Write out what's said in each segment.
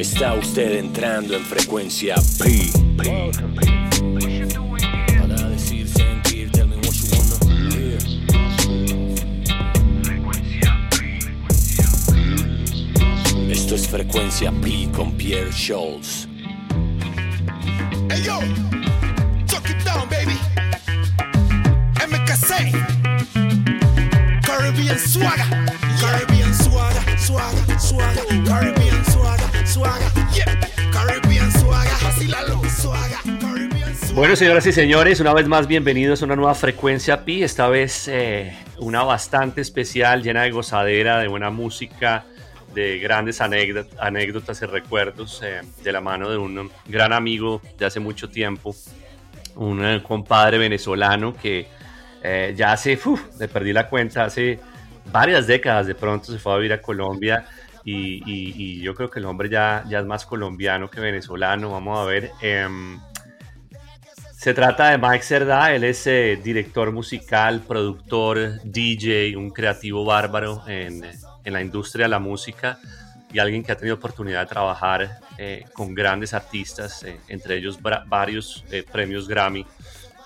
Está usted entrando en frecuencia P. P. Para decir, sentir, tell me what you wanna hear. Esto es frecuencia P con Pierre Scholes. Hey yo, chuck it down, baby. MKC, Caribbean swagger, Caribbean swagger, swagger, swagger, Caribbean swagger, Bueno, señoras y señores, una vez más bienvenidos a una nueva frecuencia Pi, esta vez eh, una bastante especial, llena de gozadera, de buena música, de grandes anécdot- anécdotas y recuerdos, eh, de la mano de un gran amigo de hace mucho tiempo, un eh, compadre venezolano que ya hace, uf, le perdí la cuenta, hace varias décadas de pronto se fue a vivir a Colombia y, y- y yo creo que el hombre ya, ya es más colombiano que venezolano, vamos a ver. em, se trata de Mike Cerdá, él es eh, director musical, productor, DJ, un creativo bárbaro en, en la industria de la música y alguien que ha tenido oportunidad de trabajar eh, con grandes artistas, eh, entre ellos varios eh, premios Grammy,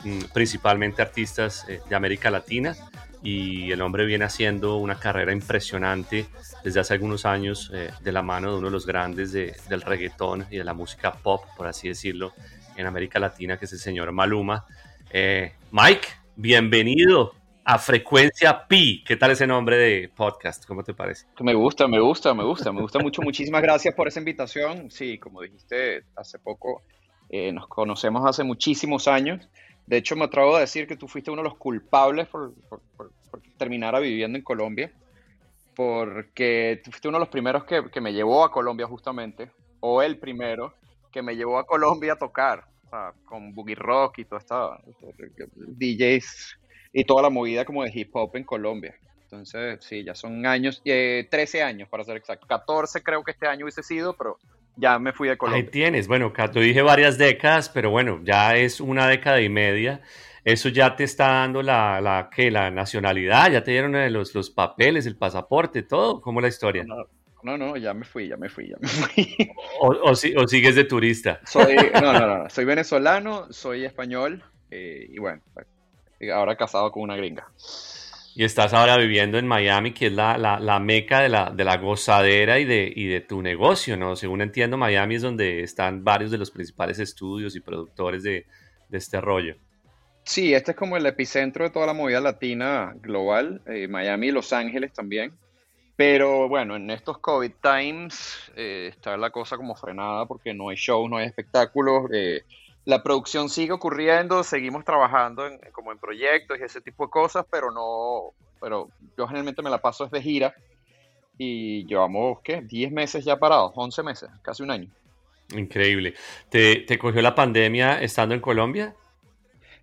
mm, principalmente artistas eh, de América Latina. Y el hombre viene haciendo una carrera impresionante desde hace algunos años eh, de la mano de uno de los grandes de- del reggaetón y de la música pop, por así decirlo, en América Latina, que es el señor Maluma. Eh, Mike, bienvenido a Frecuencia Pi. ¿Qué tal ese nombre de podcast? ¿Cómo te parece? Me gusta, me gusta, me gusta, me gusta mucho. Muchísimas gracias por esa invitación. Sí, como dijiste hace poco, eh, nos conocemos hace muchísimos años. De hecho, me atrevo a decir que tú fuiste uno de los culpables por, por, por- por terminar viviendo en Colombia, porque tú fuiste uno de los primeros que, que me llevó a Colombia justamente, o el primero que me llevó a Colombia a tocar, o sea, con Boogie Rock y toda esta DJs y toda la movida como de hip hop en Colombia. Entonces, sí, ya son años, eh, 13 años para ser exacto. 14 creo que este año hubiese sido, pero ya me fui de Ahí Colombia. tienes, bueno, Cato, dije varias décadas, pero bueno, ya es una década y media. Eso ya te está dando la, la, ¿qué? la nacionalidad, ya te dieron eh, los, los papeles, el pasaporte, todo. ¿Cómo es la historia? No, no, no, ya me fui, ya me fui, ya me fui. O, o si- o sigues de turista. Soy, no, no, no, no, soy venezolano, soy español eh, y bueno, ahora casado con una gringa. Y estás ahora viviendo en Miami, que es la, la, la meca de la, de la gozadera y de, y de tu negocio, ¿no? Según entiendo, Miami es donde están varios de los principales estudios y productores de, de este rollo. Sí, este es como el epicentro de toda la movida latina global, eh, Miami y Los Ángeles también. Pero bueno, en estos COVID times eh, está la cosa como frenada porque no hay shows, no hay espectáculos. eh, la producción sigue ocurriendo, seguimos trabajando en- como en proyectos y ese tipo de cosas, pero no, pero yo generalmente me la paso desde gira y llevamos, ¿qué? 10 meses ya parados, 11 meses, casi un año. Increíble. ¿Te, te cogió la pandemia estando en Colombia?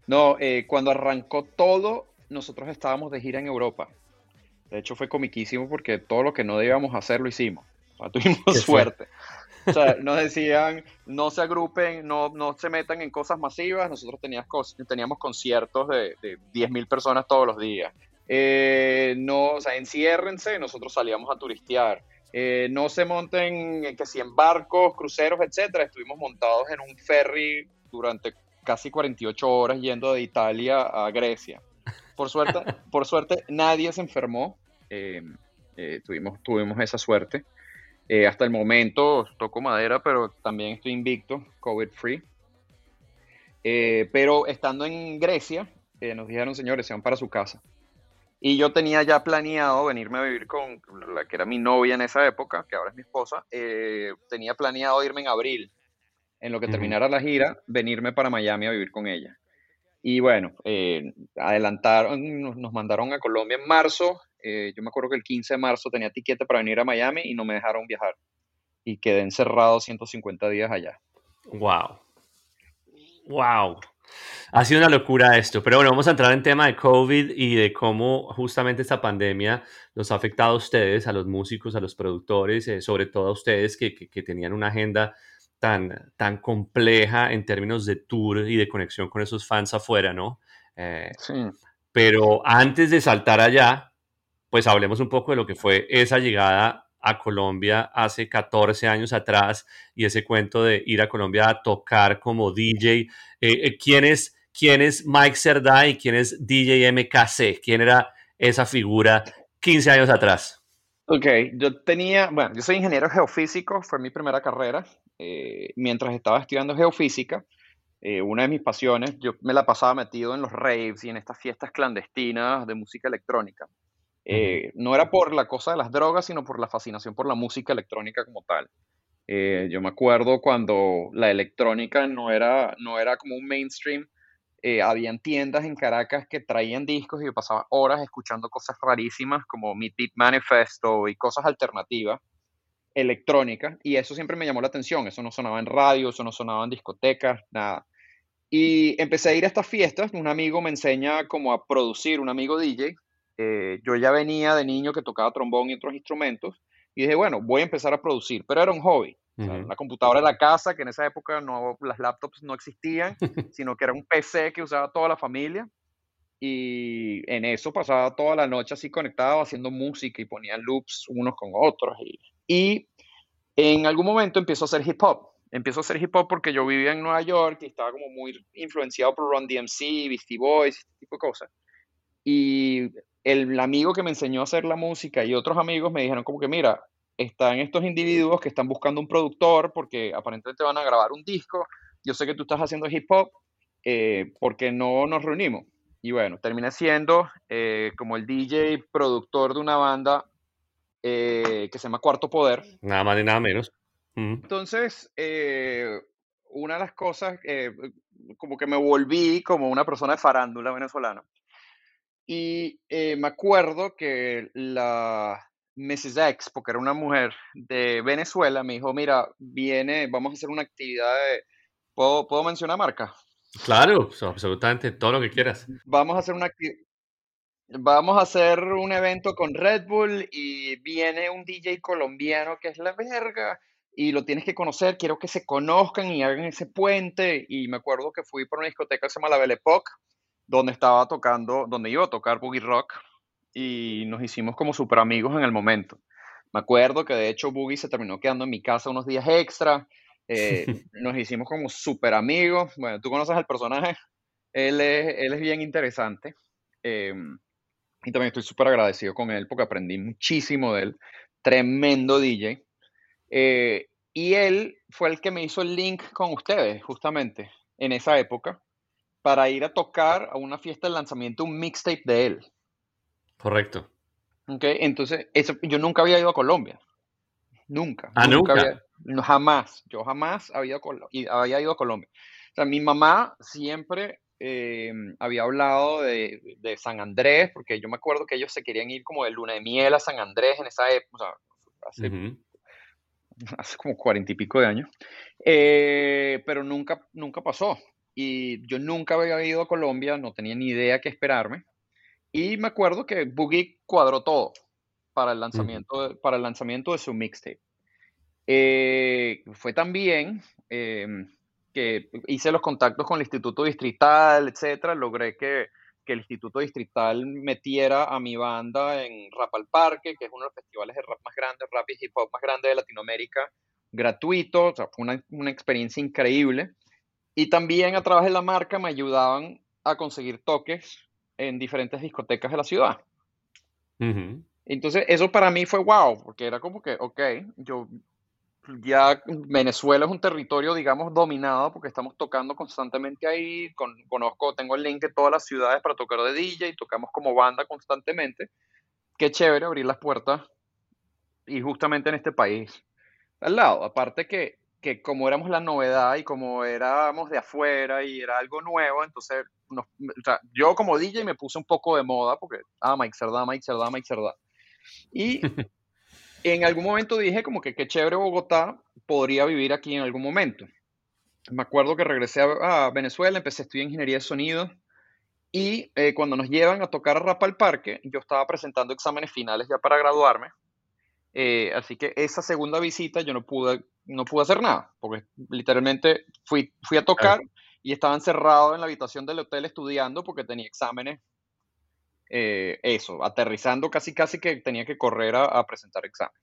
No, eh, cuando arrancó todo, nosotros estábamos de gira en Europa. De hecho, fue comiquísimo porque todo lo que no debíamos hacer lo hicimos. Sea, tuvimos suerte. O sea, nos decían, no se agrupen, no, no se metan en cosas masivas. Nosotros teníamos, teníamos conciertos de, de 10.000 personas todos los días. Eh, no, o sea, enciérrense, nosotros salíamos a turistear. Eh, no se monten, que si en barcos, cruceros, etcétera. Estuvimos montados en un ferry durante casi 48 horas yendo de Italia a Grecia. Por suerte, por suerte nadie se enfermó. eh, eh, tuvimos, tuvimos esa suerte. Eh, hasta el momento toco madera, pero también estoy invicto, COVID free. Eh, pero estando en Grecia, eh, nos dijeron, señores, se van para su casa. Y yo tenía ya planeado venirme a vivir con la que era mi novia en esa época, que ahora es mi esposa. eh, tenía planeado irme en abril, en lo que terminara la gira, venirme para Miami a vivir con ella. Y bueno, eh, adelantaron, nos, mandaron a Colombia en marzo. eh, yo me acuerdo que el 15 de marzo tenía tiquete para venir a Miami y no me dejaron viajar. Y quedé encerrado 150 días allá. Wow. Wow. Ha sido una locura esto, pero bueno, vamos a entrar en tema de COVID y de cómo justamente esta pandemia los ha afectado a ustedes, a los músicos, a los productores, eh, sobre todo a ustedes que, que- que tenían una agenda tan, tan compleja en términos de tour y de conexión con esos fans afuera, ¿no? Eh, Sí. pero antes de saltar allá, pues hablemos un poco de lo que fue esa llegada a Colombia hace 14 años atrás y ese cuento de ir a Colombia a tocar como DJ. Eh, eh, ¿quién, es, ¿Quién es Mike Cerdá y quién es DJ MKC? ¿Quién era esa figura 15 años atrás? Ok, yo tenía, bueno, yo soy ingeniero geofísico, fue mi primera carrera. Eh, mientras estaba estudiando geofísica, una de mis pasiones, yo me la pasaba metido en los raves y en estas fiestas clandestinas de música electrónica. Eh, no era por la cosa de las drogas, sino por la fascinación por la música electrónica como tal. Eh, yo me acuerdo cuando la electrónica no era, no era como un mainstream, eh, habían tiendas en Caracas que traían discos y yo pasaba horas escuchando cosas rarísimas como Meet Beat Manifesto y cosas alternativas electrónicas y eso siempre me llamó la atención, eso no sonaba en radio, eso no sonaba en discotecas, nada. Y empecé a ir a estas fiestas, un amigo me enseña como a producir, un amigo DJ, eh, yo ya venía de niño que tocaba trombón y otros instrumentos y dije, bueno, voy a empezar a producir, pero era un hobby. La computadora de la casa, que en esa época no, las laptops no existían, sino que era un PC que usaba toda la familia. Y en eso pasaba toda la noche así conectado, haciendo música y ponía loops unos con otros. Y, y en algún momento empiezo a hacer hip hop. Empiezo a hacer hip hop porque yo vivía en Nueva York y estaba como muy influenciado por Run DMC, Beastie Boys, ese tipo de cosas. Y el amigo que me enseñó a hacer la música y otros amigos me dijeron como que, mira, están estos individuos que están buscando un productor porque aparentemente van a grabar un disco, yo sé que tú estás haciendo hip hop, eh, porque no nos reunimos? Y bueno, terminé siendo eh, como el DJ productor de una banda eh, que se llama Cuarto Poder. Nada más ni nada menos. Entonces, una de las cosas, como que me volví como una persona de farándula venezolana. Y me acuerdo que la Mrs. X, porque era una mujer de Venezuela, me dijo, mira, viene, vamos a hacer una actividad de... ¿Puedo, ¿puedo mencionar marca? Claro, absolutamente, todo lo que quieras. Vamos a hacer una Vamos a hacer un evento con Red Bull y viene un DJ colombiano que es la verga y lo tienes que conocer, quiero que se conozcan y hagan ese puente. Y me acuerdo que fui por una discoteca que se llama La Belle Époque donde estaba tocando, donde iba a tocar Boogie Rock y nos hicimos como super amigos en el momento. Me acuerdo que de hecho Boogie se terminó quedando en mi casa unos días extra. Eh, nos hicimos como super amigos. Bueno, tú conoces al personaje. Él es, él es bien interesante. Em, y también estoy súper agradecido con él porque aprendí muchísimo de él. Tremendo DJ. Eh, y él fue el que me hizo el link con ustedes, justamente, en esa época para ir a tocar a una fiesta de lanzamiento un mixtape de él. Correcto. Ok, entonces eso, yo nunca había ido a Colombia. Nunca. Ah, nunca. no, jamás. Yo jamás había, había ido a Colombia. O sea, mi mamá siempre eh, había hablado de, de, San Andrés, porque yo me acuerdo que ellos se querían ir como de luna de miel a San Andrés en esa época, hace, hace como cuarenta y pico de años, eh, pero nunca, nunca pasó y yo nunca había ido a Colombia, no tenía ni idea qué esperarme. Y me acuerdo que Boogie cuadró todo para el lanzamiento, de, para el lanzamiento de su mixtape. Eh, fue también em, que hice los contactos con el Instituto Distrital, etcétera. Logré que, que, el Instituto Distrital metiera a mi banda en Rap al Parque, que es uno de los festivales de rap más grandes, rap y hip hop más grandes de Latinoamérica, gratuito. O sea, fue una, una experiencia increíble. Y también a través de la marca me ayudaban a conseguir toques en diferentes discotecas de la ciudad. Entonces, eso para mí fue wow, porque era como que, ok, yo ya Venezuela es un territorio, digamos, dominado porque estamos tocando constantemente ahí. conozco, tengo el link de todas las ciudades para tocar de DJ y tocamos como banda constantemente. Qué chévere abrir las puertas y justamente en este país al lado. Aparte que que como éramos la novedad y como éramos de afuera y era algo nuevo, entonces yo como DJ me puse un poco de moda porque, ah, Mike Cerdá, Mike Cerdá, Mike Cerdá. Y en algún momento dije como que qué chévere Bogotá, podría vivir aquí en algún momento. Me acuerdo que regresé a, Venezuela, empecé a estudiar ingeniería de sonido y eh, cuando nos llevan a tocar a Rap al Parque, yo estaba presentando exámenes finales ya para graduarme. Eh, así que esa segunda visita yo no pude no pude hacer nada, porque literalmente fui, fui a tocar y estaba encerrado en la habitación del hotel estudiando porque tenía exámenes. Eh, eso, aterrizando casi casi que tenía que correr a, presentar examen.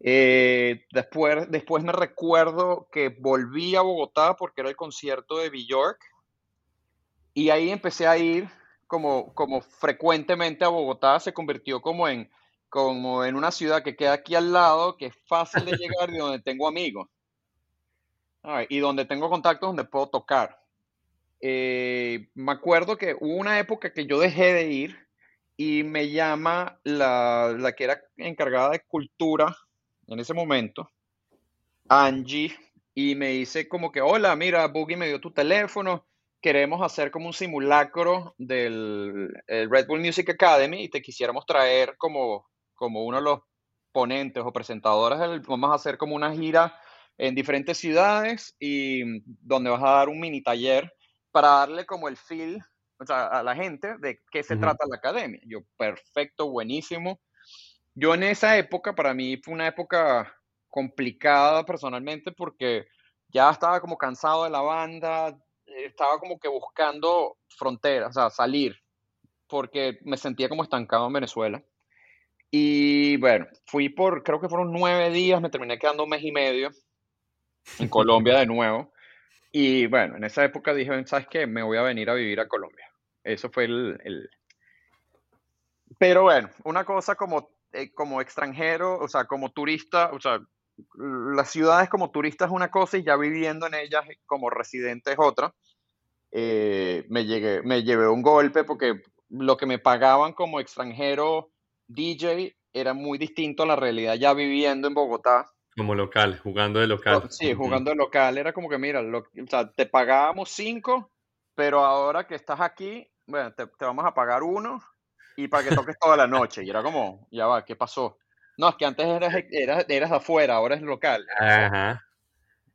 Eh, después, después me recuerdo que volví a Bogotá porque era el concierto de Bjork y ahí empecé a ir como, como frecuentemente a Bogotá, se convirtió como en, como en una ciudad que queda aquí al lado, que es fácil de llegar y donde tengo amigos. y donde tengo contactos donde puedo tocar. Eh, me acuerdo que hubo una época que yo dejé de ir y me llama la, la que era encargada de cultura en ese momento, Angie, y me dice como que, hola, mira, Boogie me dio tu teléfono, queremos hacer como un simulacro del Red Bull Music Academy y te quisiéramos traer como, como uno de los ponentes o presentadores, vamos a hacer como una gira en diferentes ciudades y donde vas a dar un mini taller para darle como el feel a la gente de qué se trata la academia. Yo, perfecto, buenísimo. Yo en esa época, para mí fue una época complicada personalmente porque ya estaba como cansado de la banda, estaba como que buscando fronteras, o sea, salir, porque me sentía como estancado en Venezuela. Y bueno, fui por, creo que fueron nueve días, me terminé quedando un mes y medio en Colombia de nuevo. Y bueno, en esa época dije, ¿sabes qué? Me voy a venir a vivir a Colombia. Eso fue el... el... Pero bueno, una cosa como eh, como extranjero, o sea, como turista, o sea, las ciudades como turista es una cosa y ya viviendo en ellas como residente es otra. Eh, me, llegué, me llevé un golpe porque lo que me pagaban como extranjero DJ era muy distinto a la realidad ya viviendo en Bogotá. Como local, jugando de local. Sí, jugando de local. Era como que, mira, o sea, te pagábamos cinco, pero ahora que estás aquí, bueno, te, te vamos a pagar uno y para que toques toda la noche. Y era como, ya va, ¿qué pasó? No, es que antes eras, eras, eras afuera, ahora es local. Ajá.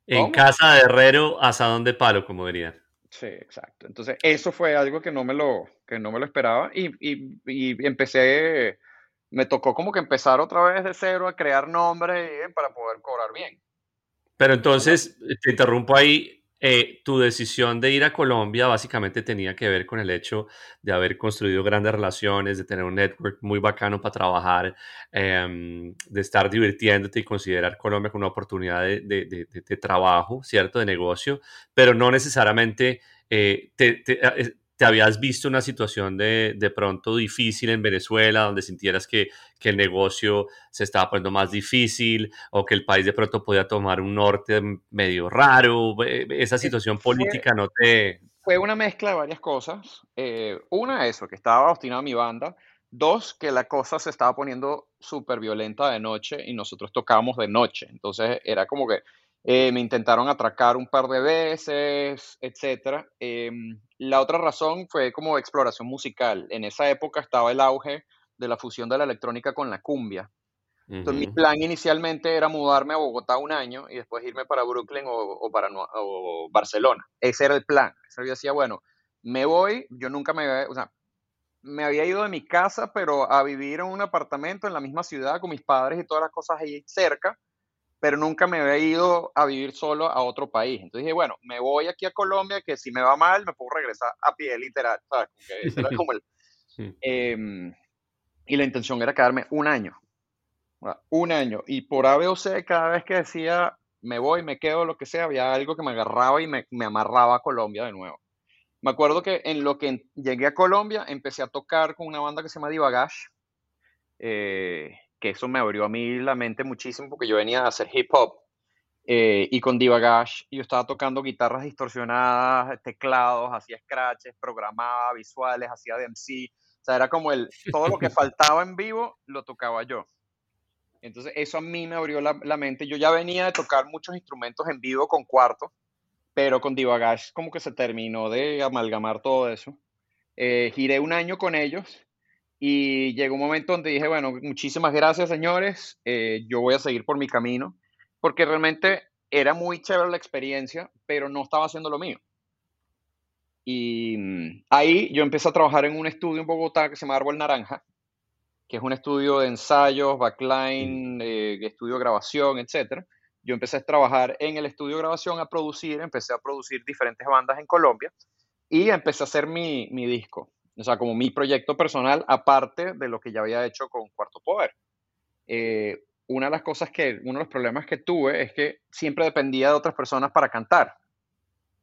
En casa de herrero, asadón de palo, como dirían. Sí, exacto. Entonces, eso fue algo que no me lo, que no me lo esperaba y, y, y empecé, me tocó como que empezar otra vez de cero a crear nombres para poder cobrar bien. Pero entonces, te interrumpo ahí, eh, tu decisión de ir a Colombia básicamente tenía que ver con el hecho de haber construido grandes relaciones, de tener un network muy bacano para trabajar, em, de estar divirtiéndote y considerar Colombia como una oportunidad de, trabajo, ¿cierto? De negocio, pero no necesariamente eh, te, eh, habías visto una situación de, de pronto difícil en Venezuela, donde sintieras que, que, el negocio se estaba poniendo más difícil o que el país de pronto podía tomar un norte medio raro, esa situación política no te... Fue una mezcla de varias cosas. Eh, una, eso, que estaba obstinado mi banda. Dos, que la cosa se estaba poniendo súper violenta de noche y nosotros tocábamos de noche. Entonces era como que eh, me intentaron atracar un par de veces, etc. Em, la otra razón fue como exploración musical. En esa época estaba el auge de la fusión de la electrónica con la cumbia. Entonces, mi plan inicialmente era mudarme a Bogotá un año y después irme para Brooklyn o, para o Barcelona. Ese era el plan. Yo decía, bueno, me voy, yo nunca me o sea, me había ido de mi casa, pero a vivir en un apartamento en la misma ciudad con mis padres y todas las cosas ahí cerca pero nunca me había ido a vivir solo a otro país. Entonces dije, bueno, me voy aquí a Colombia, que si me va mal, me puedo regresar a pie, literal. Em, y la intención era quedarme un año. Un año. Y por A, B o C, cada vez que decía, me voy, me quedo, lo que sea, había algo que me agarraba y me, me amarraba a Colombia de nuevo. Me acuerdo que en lo que llegué a Colombia, empecé a tocar con una banda que se llama Divagash. Eh, que eso me abrió a mí la mente muchísimo porque yo venía a hacer hip hop eh, y con Divagash yo estaba tocando guitarras distorsionadas, teclados, hacía scratches, programaba visuales, hacía DMC, o sea, era como el, todo lo que faltaba en vivo lo tocaba yo. Entonces eso a mí me abrió la, mente. Yo ya venía de tocar muchos instrumentos en vivo con cuarto, pero con Divagash como que se terminó de amalgamar todo eso. Eh, giré un año con ellos y llegó un momento donde dije, bueno, muchísimas gracias señores, eh, yo voy a seguir por mi camino, porque realmente era muy chévere la experiencia, pero no estaba haciendo lo mío. Y mm, ahí yo empecé a trabajar en un estudio en Bogotá que se llama Árbol Naranja, que es un estudio de ensayos, backline, eh, estudio de grabación, etc. Yo empecé a trabajar en el estudio de grabación, a producir, empecé a producir diferentes bandas en Colombia y empecé a hacer mi, mi disco o sea, como mi proyecto personal, aparte de lo que ya había hecho con Cuarto Poder. Eh, una de las cosas que, uno de los problemas que tuve es que siempre dependía de otras personas para cantar.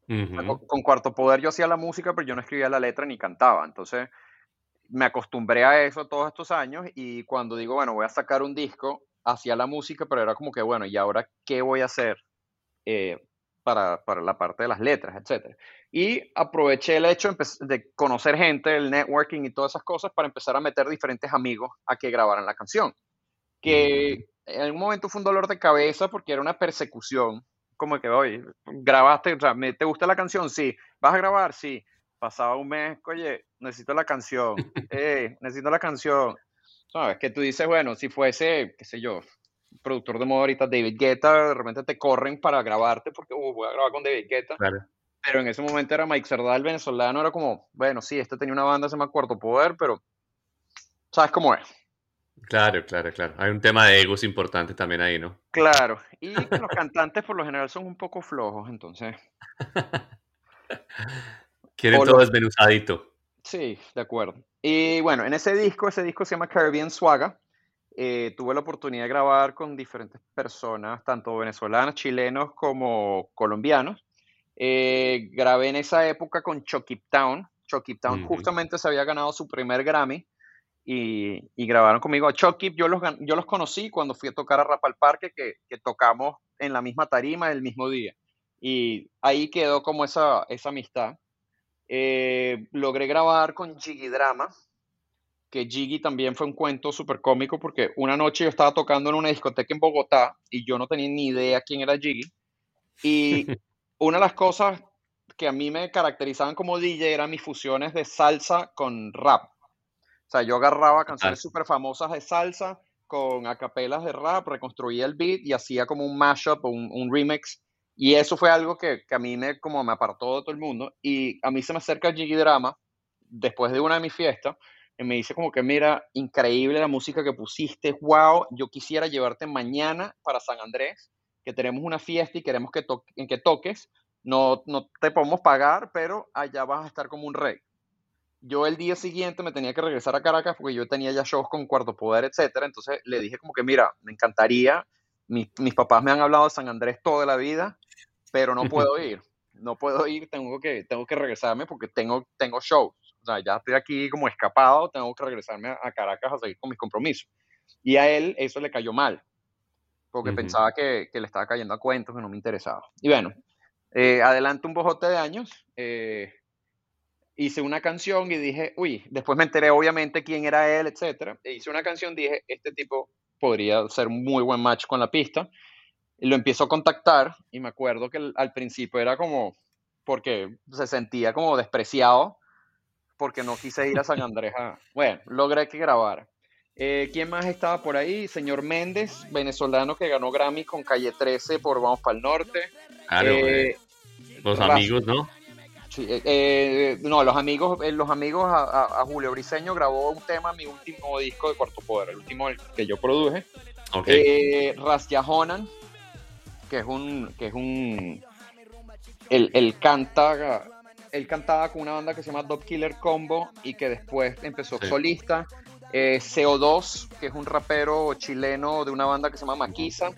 Con, con Cuarto Poder yo hacía la música, pero yo no escribía la letra ni cantaba. Entonces me acostumbré a eso todos estos años y cuando digo, bueno, voy a sacar un disco, hacía la música, pero era como que, bueno, ¿y ahora qué voy a hacer eh, para, para la parte de las letras, etcétera? Y aproveché el hecho de conocer gente, el networking y todas esas cosas para empezar a meter diferentes amigos a que grabaran la canción. Que en algún momento fue un dolor de cabeza porque era una persecución. Como que, oye, grabaste, o sea, ¿me- ¿te gusta la canción? Sí. ¿Vas a grabar? Sí. Pasaba un mes, oye, necesito la canción. Eh, necesito la canción. ¿Sabes? Que tú dices, bueno, si fuese, qué sé yo, productor de moda ahorita, David Guetta, de repente te corren para grabarte porque uh, voy a grabar con David Guetta. Claro. Pero en ese momento era Mike Cerdá, el venezolano, era como, bueno, sí, este tenía una banda, se llama Cuarto Poder, pero ¿sabes cómo es? Claro, claro, claro. Hay un tema de egos importante también ahí, ¿no? Claro. Y los cantantes por lo general son un poco flojos, entonces, Quieren O todo lo- desmenuzadito. sí, de acuerdo. Y bueno, en ese disco, ese disco se llama Caribbean Swaga. Eh, tuve la oportunidad de grabar con diferentes personas, tanto venezolanas, chilenos como colombianos. Eh, grabé en esa época con Chucky Town. Chucky Town justamente se había ganado su primer Grammy y, y grabaron conmigo. A Chucky yo los, gan- yo los conocí cuando fui a tocar a Rap al Parque, que, que tocamos en la misma tarima el mismo día. Y ahí quedó como esa, esa amistad. Eh, logré grabar con Jiggy Drama, que Jiggy también fue un cuento súper cómico porque una noche yo estaba tocando en una discoteca en Bogotá y yo no tenía ni idea quién era Jiggy. Y una de las cosas que a mí me caracterizaban como DJ eran mis fusiones de salsa con rap. O sea, yo agarraba canciones súper famosas de salsa con acapelas de rap, reconstruía el beat y hacía como un mashup o un, un remix. Y eso fue algo que, que a mí me, como me apartó de todo el mundo. Y a mí se me acerca Jiggy Drama después de una de mis fiestas me dice como que, mira, increíble la música que pusiste, wow, yo quisiera llevarte mañana para San Andrés, que tenemos una fiesta y queremos que, to que toques, no, no te podemos pagar, pero allá vas a estar como un rey. Yo el día siguiente me tenía que regresar a Caracas porque yo tenía ya shows con Cuarto Poder, etcétera, entonces le dije como que, mira, me encantaría, mis, mis papás me han hablado de San Andrés toda la vida, pero no puedo ir, no puedo ir, tengo que, tengo que regresarme porque tengo, tengo shows. O sea, ya estoy aquí como escapado, tengo que regresarme a, Caracas a seguir con mis compromisos. Y a él eso le cayó mal, porque pensaba que, que le estaba cayendo a cuentos que no me interesaba. Y bueno, eh, adelante un bojote de años, eh, hice una canción y dije, uy, después me enteré obviamente quién era él, etcétera. E hice una canción, dije, este tipo podría ser muy buen match con la pista. Y lo empiezo a contactar y me acuerdo que al principio era como, porque se sentía como despreciado, porque no quise ir a San Andrés. a- Bueno, logré que grabara. Eh, ¿Quién más estaba por ahí? Señor Méndez, venezolano que ganó Grammy con Calle 13 por Vamos para el Norte. Claro, Eh, eh, los Raz- amigos, ¿no? Sí, eh, eh, no, los amigos, eh, los amigos a, a- a Julio Briseño grabó un tema mi último disco de Cuarto Poder, el último que yo produje. Ok. Eh, Ras Yahonan, que es un, que es un, él, él canta, él cantaba con una banda que se llama Dog Killer Combo y que después empezó Sí. solista. Eh, CO2, que es un rapero chileno de una banda que se llama Maquisa,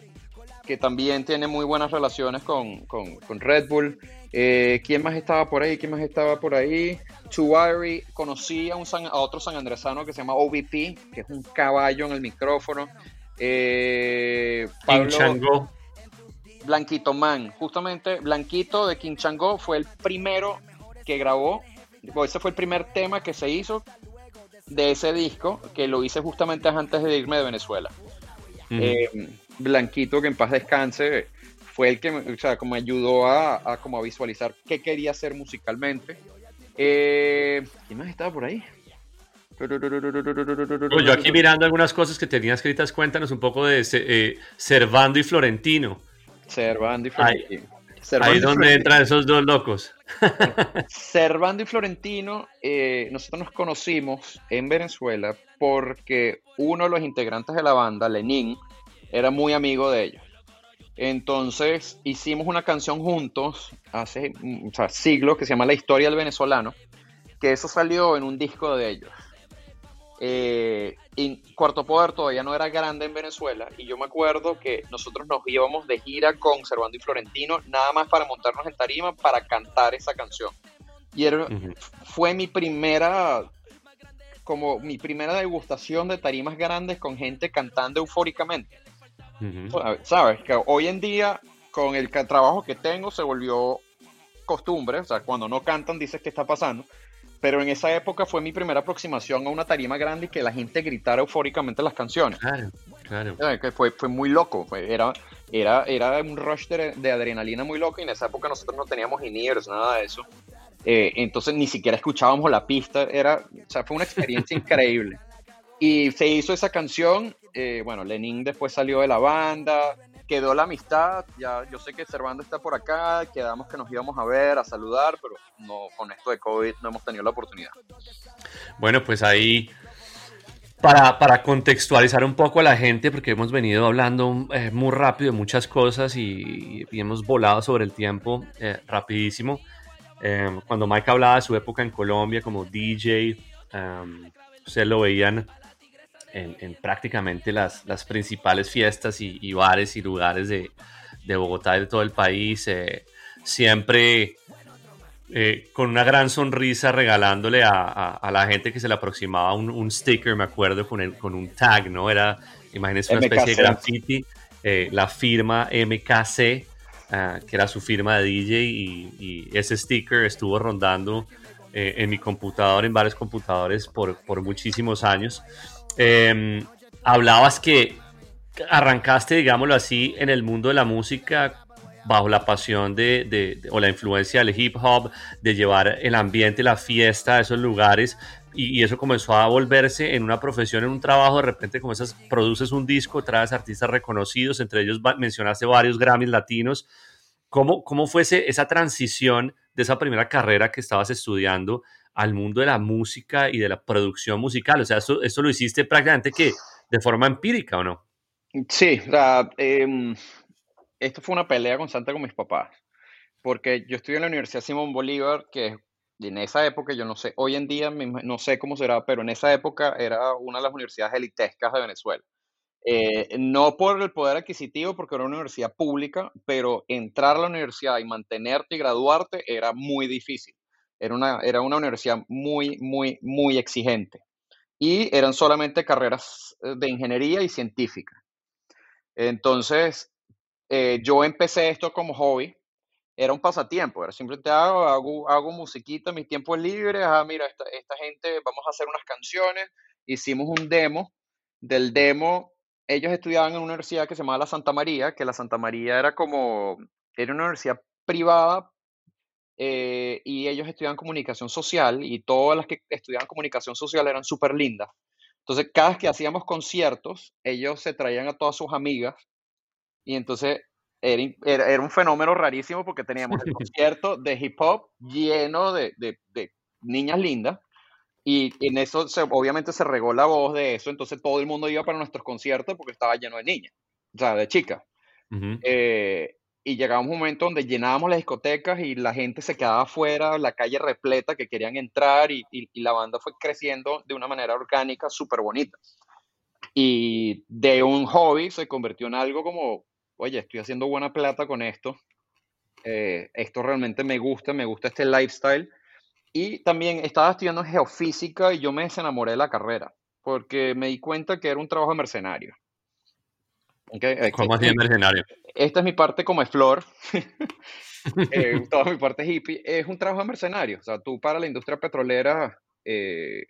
que también tiene muy buenas relaciones con, con- con Red Bull. Eh, ¿Quién más estaba por ahí? ¿Quién más estaba por ahí? Chuari, conocí a, un san- a otro sanandresano que se llama OVP, que es un caballo en el micrófono. Eh, Pablo. Blanquito Man, justamente Blanquito de King Chango fue el primero que grabó, ese fue el primer tema que se hizo de ese disco, que lo hice justamente antes de irme de Venezuela. Eh, Blanquito, que en paz descanse, fue el que me, o sea, como ayudó a, a como a visualizar qué quería hacer musicalmente. Eh, ¿Quién más estaba por ahí? Pues yo aquí mirando algunas cosas que tenía escritas, cuéntanos un poco de Ce- eh, y Florentino. Servando y Ahí- Florentino. Ahí y es donde Florentino. entran esos dos locos. Servando y Florentino, eh, nosotros nos conocimos en Venezuela porque uno de los integrantes de la banda, Lenin, era muy amigo de ellos. Entonces hicimos una canción juntos hace mm, siglos que se llama La historia del venezolano, que eso salió en un disco de ellos. Eh, y Cuarto Poder todavía no era grande en Venezuela y yo me acuerdo que nosotros nos íbamos de gira con Servando y Florentino nada más para montarnos en tarima para cantar esa canción. Y era, fue mi primera como mi primera degustación de tarimas grandes con gente cantando eufóricamente. Sabes que hoy en día con el trabajo que tengo se volvió costumbre, o sea, cuando no cantan dices qué está pasando, pero en esa época fue mi primera aproximación a una tarima grande y que la gente gritara eufóricamente las canciones. Claro, claro. Que fue, fue muy loco, era, era, era un rush de, adrenalina muy loco y en esa época nosotros no teníamos in nada de eso. Eh, entonces ni siquiera escuchábamos la pista, era, o sea, fue una experiencia increíble. Y se hizo esa canción, eh, bueno, Lenin después salió de la banda, quedó la amistad, ya yo sé que Servando está por acá, quedamos que nos íbamos a ver, a saludar, pero no, con esto de COVID no hemos tenido la oportunidad. Bueno, pues ahí, para, para contextualizar un poco a la gente, porque hemos venido hablando eh, muy rápido de muchas cosas y, hemos volado sobre el tiempo eh, rapidísimo. Eh, cuando Mike hablaba de su época en Colombia como DJ, ustedes lo veían en, prácticamente las, las, principales fiestas y, bares y lugares de, de, Bogotá y de todo el país, eh, siempre eh, con una gran sonrisa regalándole a, a, la gente que se le aproximaba un, un sticker, me acuerdo, con, el, con un tag, ¿no? Era, imagínense, una especie de graffiti, eh, la firma MKC, ah, que era su firma de DJ, y, y ese sticker estuvo rondando en mi computador, en varios computadores por, por muchísimos años. Em, hablabas que arrancaste, digámoslo así, en el mundo de la música bajo la pasión de, o la influencia del hip hop, de llevar el ambiente, la fiesta a esos lugares, y, eso comenzó a volverse en una profesión, en un trabajo, de repente como esas, produces un disco, traes artistas reconocidos, entre ellos mencionaste varios Grammys latinos. ¿Cómo, cómo fue esa transición de esa primera carrera que estabas estudiando al mundo de la música y de la producción musical? O sea, ¿esto, lo hiciste prácticamente que de forma empírica o no? Sí, em, esto fue una pelea constante con mis papás, porque yo estudié en la Universidad Simón Bolívar, que en esa época, yo no sé, hoy en día no sé cómo será, pero en esa época era una de las universidades elitescas de Venezuela. Eh, no por el poder adquisitivo, porque era una universidad pública, pero entrar a la universidad y mantenerte y graduarte era muy difícil. Era una, era una universidad muy, muy, muy exigente. Y eran solamente carreras eh, de ingeniería y científica. Entonces, eh, yo empecé esto como hobby. Era un pasatiempo, era simplemente hago, hago, hago musiquita mis tiempos libres. Ah, mira, esta, esta gente, vamos a hacer unas canciones. Hicimos un demo. Del demo, ellos estudiaban en una universidad que se llamaba la Santa María, que la Santa María era como, era una universidad privada, eh, y ellos estudian comunicación social y todas las que estudiaban comunicación social eran súper lindas. Entonces, cada vez que hacíamos conciertos, ellos se traían a todas sus amigas y entonces era, era, un fenómeno rarísimo porque teníamos el concierto de hip hop lleno de, de, niñas lindas y en eso se, obviamente se regó la voz de eso, entonces todo el mundo iba para nuestros conciertos porque estaba lleno de niñas, o sea, de chicas y llegaba un momento donde llenábamos las discotecas y la gente se quedaba afuera, la calle repleta, que querían entrar y, la banda fue creciendo de una manera orgánica súper bonita. Y de un hobby se convirtió en algo como, oye, estoy haciendo buena plata con esto, eh, esto realmente me gusta, me gusta este lifestyle. Y también estaba estudiando geofísica y yo me desenamoré de la carrera, porque me di cuenta que era un trabajo mercenario. ¿Cómo así mercenario? esta es mi parte como es flor, eh, toda mi parte hippie, es un trabajo de mercenario. O sea, tú para la industria petrolera eh,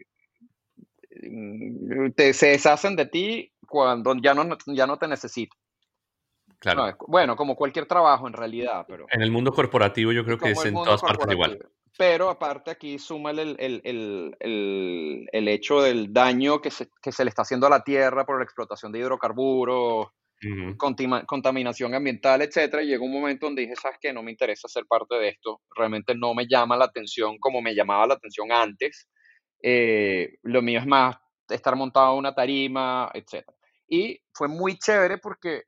te, se deshacen de ti cuando ya no, ya no te necesitan. Claro. bueno, como cualquier trabajo en realidad, pero... En el mundo corporativo yo creo que es en todas partes igual. Pero aparte aquí suma el, el, el, el, hecho del daño que se, que se le está haciendo a la tierra por la explotación de hidrocarburos, contaminación ambiental, etcétera, y llegó un momento donde dije, ¿sabes qué? No me interesa ser parte de esto, realmente no me llama la atención como me llamaba la atención antes, eh, lo mío es más estar montado en una tarima, etcétera. Y fue muy chévere porque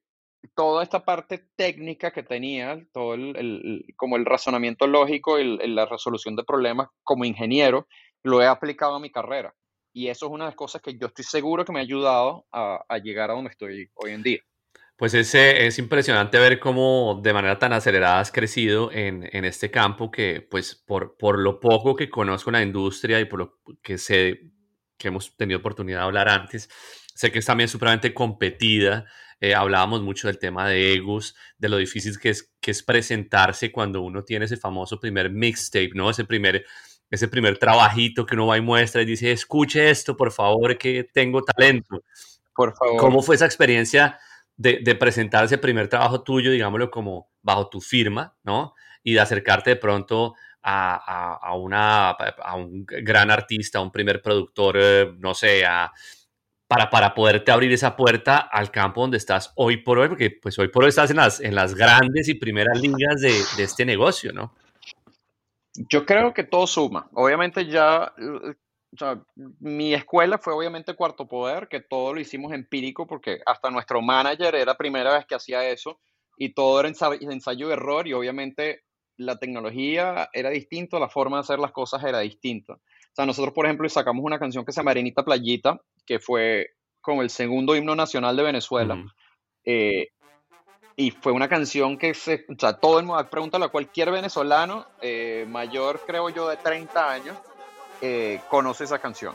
toda esta parte técnica que tenía, todo el, como el razonamiento lógico y la resolución de problemas como ingeniero, lo he aplicado a mi carrera. Y eso es una de las cosas que yo estoy seguro que me ha ayudado a, a llegar a donde estoy hoy en día. Pues es, es impresionante ver cómo de manera tan acelerada has crecido en, en, este campo que, pues, por, por lo poco que conozco la industria y por lo que sé que hemos tenido oportunidad de hablar antes, sé que es también supremamente competida. Eh, hablábamos mucho del tema de egos, de lo difícil que es, que es presentarse cuando uno tiene ese famoso primer mixtape, ¿no? Ese primer, ese primer trabajito que uno va y muestra y dice, escuche esto, por favor, que tengo talento. Por favor. ¿Cómo fue esa experiencia? De, de, presentar ese primer trabajo tuyo, digámoslo, como bajo tu firma, ¿no? Y de acercarte de pronto a, a, una, a un gran artista, a un primer productor, eh, no sé, a, para, para poderte abrir esa puerta al campo donde estás hoy por hoy, porque pues hoy por hoy estás en las, en las grandes y primeras ligas de este negocio, ¿no? Yo creo que todo suma. Obviamente ya o sea, mi escuela fue obviamente Cuarto Poder, que todo lo hicimos empírico porque hasta nuestro manager era la primera vez que hacía eso y todo era ensayo, ensayo y error y obviamente la tecnología era distinta, la forma de hacer las cosas era distinta. O sea, nosotros, por ejemplo, sacamos una canción que se llama Arenita Playita, que fue como el segundo himno nacional de Venezuela. Eh, y fue una canción que se, o sea, todo el mundo, pregúntale a cualquier venezolano eh, mayor, creo yo, de 30 años, eh, conoce esa canción.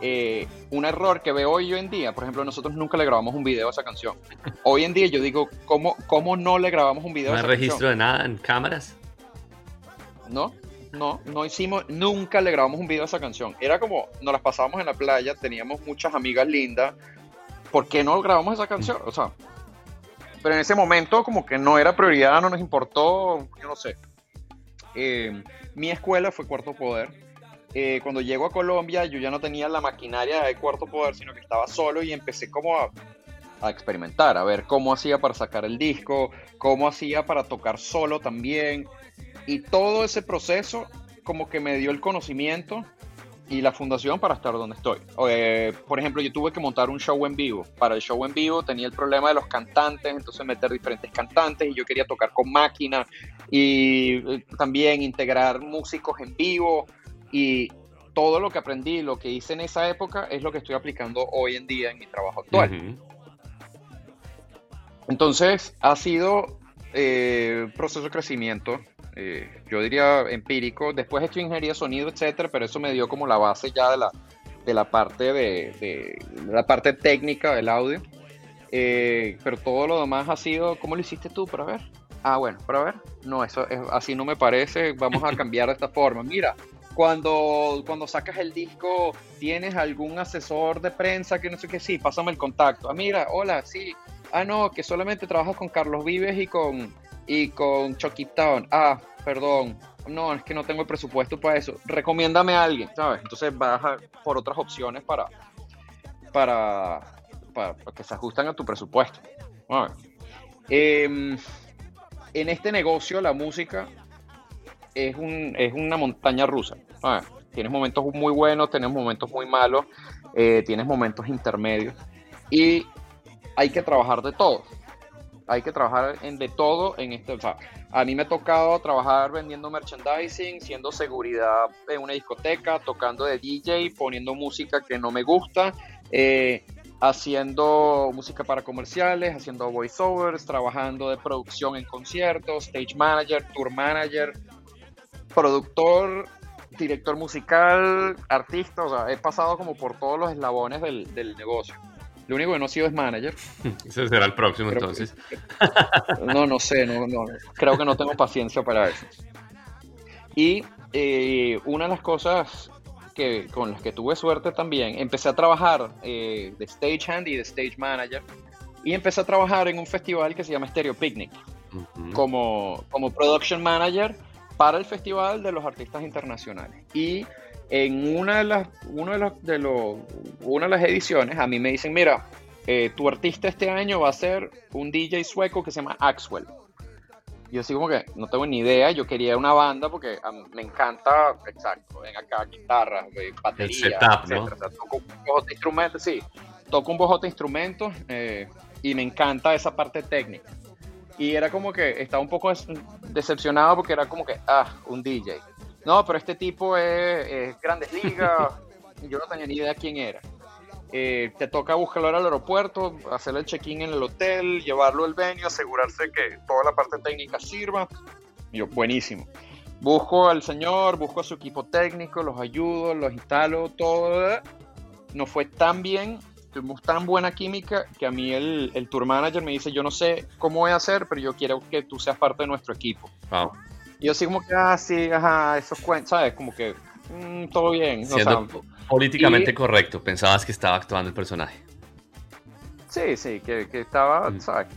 Eh, un error que veo hoy en día, por ejemplo, nosotros nunca le grabamos un video a esa canción. Hoy en día yo digo, ¿cómo, cómo no le grabamos un video ¿No a esa hay registro canción? de nada en cámaras? No, no, no hicimos, nunca le grabamos un video a esa canción. Era como, nos las pasábamos en la playa, teníamos muchas amigas lindas. ¿Por qué no grabamos esa canción? O sea, pero en ese momento como que no era prioridad, no nos importó, yo no sé. Eh, mi escuela fue Cuarto Poder. Eh, cuando llego a Colombia yo ya no tenía la maquinaria de Cuarto Poder, sino que estaba solo y empecé como a, experimentar, a ver cómo hacía para sacar el disco, cómo hacía para tocar solo también. Y todo ese proceso como que me dio el conocimiento y la fundación para estar donde estoy. Eh, por ejemplo, yo tuve que montar un show en vivo. Para el show en vivo tenía el problema de los cantantes, entonces meter diferentes cantantes y yo quería tocar con máquina y eh, también integrar músicos en vivo y todo lo que aprendí, lo que hice en esa época es lo que estoy aplicando hoy en día en mi trabajo actual. Uh -huh. Entonces ha sido eh, proceso de crecimiento, eh, yo diría empírico. Después hecho ingeniería de sonido, etcétera, pero eso me dio como la base ya de la, de la parte de, de, de la parte técnica del audio. Eh, pero todo lo demás ha sido, ¿cómo lo hiciste tú? Para ver. Ah, bueno, para ver. No, eso es, así no me parece. Vamos a cambiar de esta forma. Mira, cuando, cuando sacas el disco, ¿tienes algún asesor de prensa que no sé qué? Sí, pásame el contacto. Ah, mira, hola, sí. Ah, no, que solamente trabajas con Carlos Vives y con, y con Chucky Town. Ah, perdón. No, es que no tengo el presupuesto para eso. Recomiéndame a alguien, ¿sabes? Entonces vas por otras opciones para, para, para, que se ajustan a tu presupuesto. Eh, en este negocio, la música es, un, es una montaña rusa. Tienes momentos muy buenos, tienes momentos muy malos, eh, tienes momentos intermedios. Y hay que trabajar de todo hay que trabajar en de todo en este. O sea, a mí me ha tocado trabajar vendiendo merchandising, siendo seguridad en una discoteca, tocando de DJ, poniendo música que no me gusta, eh, haciendo música para comerciales, haciendo voiceovers, trabajando de producción en conciertos, stage manager, tour manager, productor, director musical, artista. O sea, he pasado como por todos los eslabones del, del negocio. Lo único que no he sido es manager. Ese será el próximo creo entonces. Que, no, no sé, no, no, creo que no tengo paciencia para eso. Y eh, una de las cosas que, con las que tuve suerte también, empecé a trabajar eh, de stagehand y de stage manager. Y empecé a trabajar en un festival que se llama Stereo Picnic, uh -huh. como, como production manager para el festival de los artistas internacionales. Y en una de las, uno de los, de los, una de las ediciones a mí me dicen, mira, eh, tu artista este año va a ser un DJ sueco que se llama Axwell. Yo así como que no tengo ni idea, yo quería una banda porque me encanta, exacto, ven acá, guitarra, batería, El setup, ¿no? o sea, toco un bojote de instrumentos, sí, toco un bojote de instrumentos eh, y me encanta esa parte técnica. Y era como que estaba un poco decepcionado porque era como que, ah, un DJ no, pero este tipo es, es Grandes Ligas, yo no tenía ni idea quién era. Eh, te toca buscarlo al aeropuerto, hacer el check-in en el hotel, llevarlo al venue, asegurarse que toda la parte técnica sirva. Y yo, buenísimo. Busco al señor, busco a su equipo técnico, los ayudo, los instalo, todo. No fue tan bien, tuvimos tan buena química que a mí el, el tour manager me dice, yo no sé cómo voy a hacer, pero yo quiero que tú seas parte de nuestro equipo. Wow. Y yo así como que, ah, sí, ajá, esos cuentos, ¿sabes? Como que, mm, todo bien. o Siendo sea, políticamente y- correcto, pensabas que estaba actuando el personaje. sí, sí, que, que estaba, Mm. ¿sabes?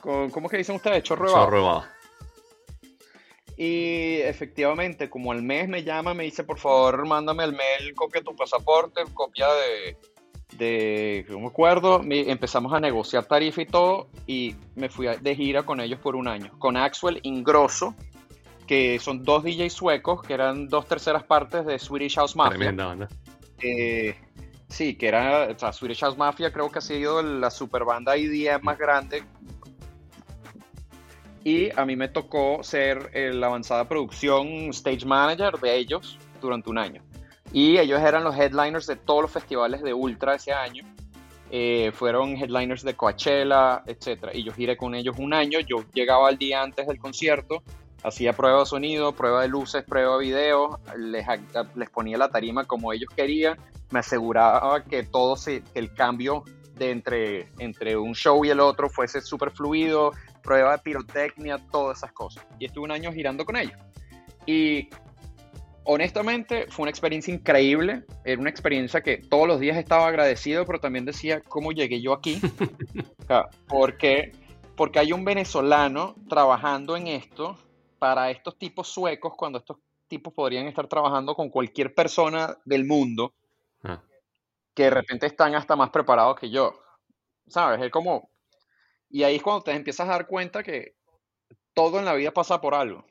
Con- ¿Cómo que dicen ustedes? Chorro de Y efectivamente, como al mes me llama, me dice, por favor, mándame al mail copia tu pasaporte, copia de, de no me acuerdo, empezamos a negociar tarifa y todo, y me fui a- de gira con ellos por un año, con Axwell Ingrosso, que son dos DJs suecos, que eran dos terceras partes de Swedish House Mafia. Tremenda banda. Eh, sí, que era, o sea, Swedish House Mafia creo que ha sido la super banda IDM más grande. Y a mí me tocó ser eh, la avanzada producción stage manager de ellos durante un año. Y ellos eran los headliners de todos los festivales de Ultra ese año. Eh, fueron headliners de Coachella, etc. Y yo giré con ellos un año. Yo llegaba al día antes del concierto, hacía prueba de sonido, prueba de luces, prueba de video, les, les ponía la tarima como ellos querían, me aseguraba que todo se, que el cambio de entre, entre un show y el otro fuese súper fluido, prueba de pirotecnia, todas esas cosas. Y estuve un año girando con ellos. Y honestamente fue una experiencia increíble, era una experiencia que todos los días estaba agradecido, pero también decía, ¿cómo llegué yo aquí? O sea, porque, porque hay un venezolano trabajando en esto para estos tipos suecos cuando estos tipos podrían estar trabajando con cualquier persona del mundo Ah. que de repente están hasta más preparados que yo. ¿Sabes? Es como... Y ahí es cuando te empiezas a dar cuenta que todo en la vida pasa por algo.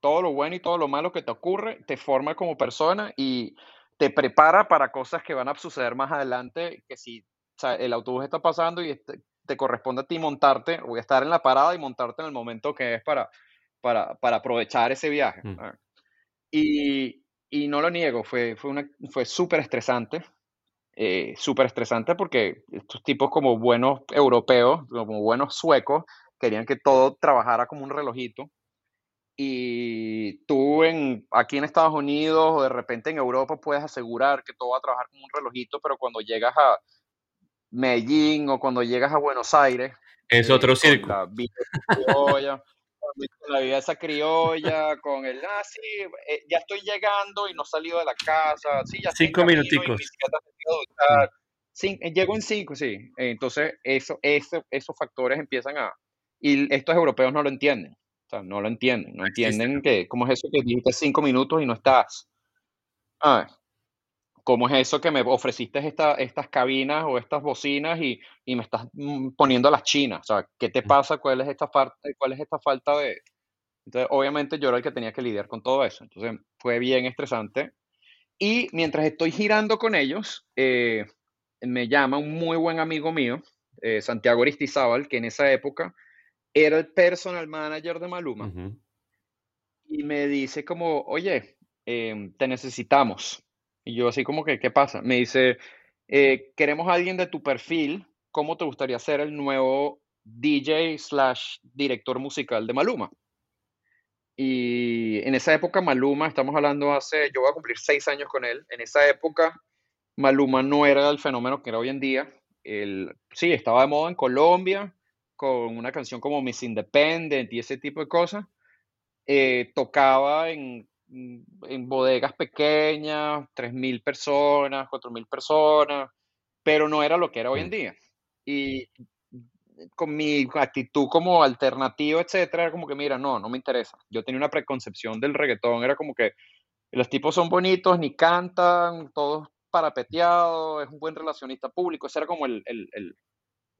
Todo lo bueno y todo lo malo que te ocurre te forma como persona y te prepara para cosas que van a suceder más adelante, que si o sea, el autobús está pasando y este- te corresponde a ti montarte, o estar en la parada y montarte en el momento que es para, para, para aprovechar ese viaje. Mm. Y, y no lo niego, fue, fue, una, fue súper estresante, eh, súper estresante porque estos tipos como buenos europeos, como buenos suecos, querían que todo trabajara como un relojito. Y tú en, aquí en Estados Unidos o de repente en Europa puedes asegurar que todo va a trabajar como un relojito, pero cuando llegas a Medellín o cuando llegas a Buenos Aires, Es eh, otro circo. la con la vida esa criolla, con el, ah, sí, eh, ya estoy llegando y no he salido de la casa, sí, ya Cinco minuticos. bicicleta se quedó botada". Cin- eh, llego en cinco, sí. Entonces, eso, eso, esos factores empiezan a... Y estos europeos no lo entienden. O sea, no lo entienden. No entienden que, ¿cómo es eso que dijiste cinco minutos y no estás? Ah, ¿Cómo es eso que me ofreciste esta, estas cabinas o estas bocinas y, y me estás mm, poniendo las chinas? O sea, ¿qué te pasa? ¿Cuál es esta falta, cuál es esta falta de...? Entonces, obviamente yo era el que tenía que lidiar con todo eso. Entonces, fue bien estresante. Y mientras estoy girando con ellos, eh, me llama un muy buen amigo mío, eh, Santiago Aristizábal, que en esa época era el personal manager de Maluma y me dice como, oye, em, te necesitamos. Y yo así como que, ¿qué pasa? Me dice, "Eh, queremos a alguien de tu perfil, ¿cómo te gustaría ser el nuevo DJ slash director musical de Maluma? Y en esa época Maluma, estamos hablando hace, yo voy a cumplir seis años con él, en esa época Maluma no era el fenómeno que era hoy en día. Él, sí, estaba de moda en Colombia con una canción como Miss Independent y ese tipo de cosas eh, tocaba en, en bodegas pequeñas, 3.000 personas, 4.000 personas, pero no era lo que era hoy en Mm. día. Y con mi actitud como alternativa, etcétera, era como que, mira, no, no me interesa. Yo tenía una preconcepción del reggaetón, era como que los tipos son bonitos, ni cantan, todos parapeteados, es un buen relacionista público, ese era como el, el- el-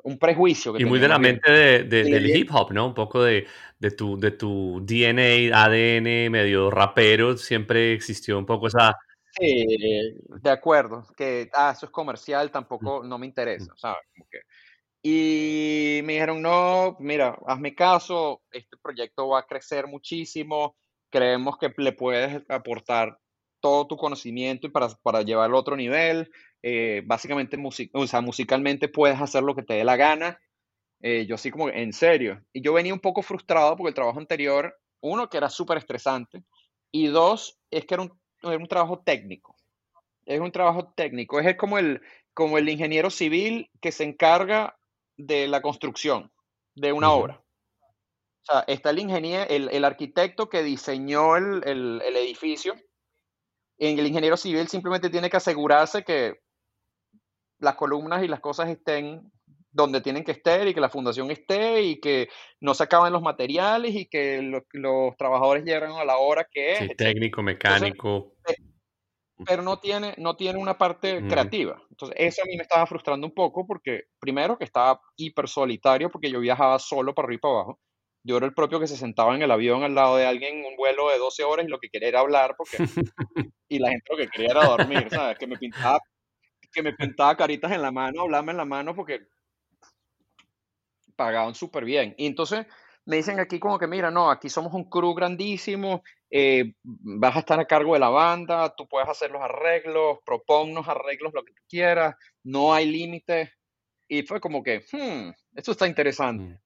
un prejuicio que Y muy de la mente de- del hip hop, ¿no? Un poco de, de tu, de tu DNA, ADN, medio rapero, siempre existió un poco esa... Sí, de acuerdo, que ah, eso es comercial, tampoco no me interesa, ¿sabes? Como que- y me dijeron, no, mira, hazme caso, este proyecto va a crecer muchísimo, creemos que le puedes aportar todo tu conocimiento y para, para llevarlo a otro nivel. Eh, básicamente, o sea, musicalmente puedes hacer lo que te dé la gana. Eh, yo así como, en serio. Y yo venía un poco frustrado porque el trabajo anterior, uno, que era súper estresante, y dos, es que era un, era un trabajo técnico. Es un trabajo técnico. Es como el, como el ingeniero civil que se encarga de la construcción de una obra. O sea, está el ingeniero, el, arquitecto que diseñó el, el, edificio. En el ingeniero civil simplemente tiene que asegurarse que las columnas y las cosas estén donde tienen que estar y que la fundación esté y que no se acaben los materiales y que los trabajadores lleguen a la hora que es. Sí, técnico, mecánico. Eh, pero no tiene, no tiene una parte creativa. Entonces, eso a mí me estaba frustrando un poco porque, primero, que estaba hiper solitario porque yo viajaba solo para arriba y para abajo. Yo era el propio que se sentaba en el avión al lado de alguien en un vuelo de 12 horas y lo que quería era hablar porque... y la gente lo que quería era dormir, ¿sabes? Que me pintaba, que me pintaba caritas en la mano, hablarme en la mano porque pagaban súper bien. Y entonces me dicen aquí como que, mira, no, aquí somos un crew grandísimo, eh, vas a estar a cargo de la banda, tú puedes hacer los arreglos, proponnos arreglos, lo que tú quieras, no hay límites. Y fue como que, hmm, esto está interesante. Mm.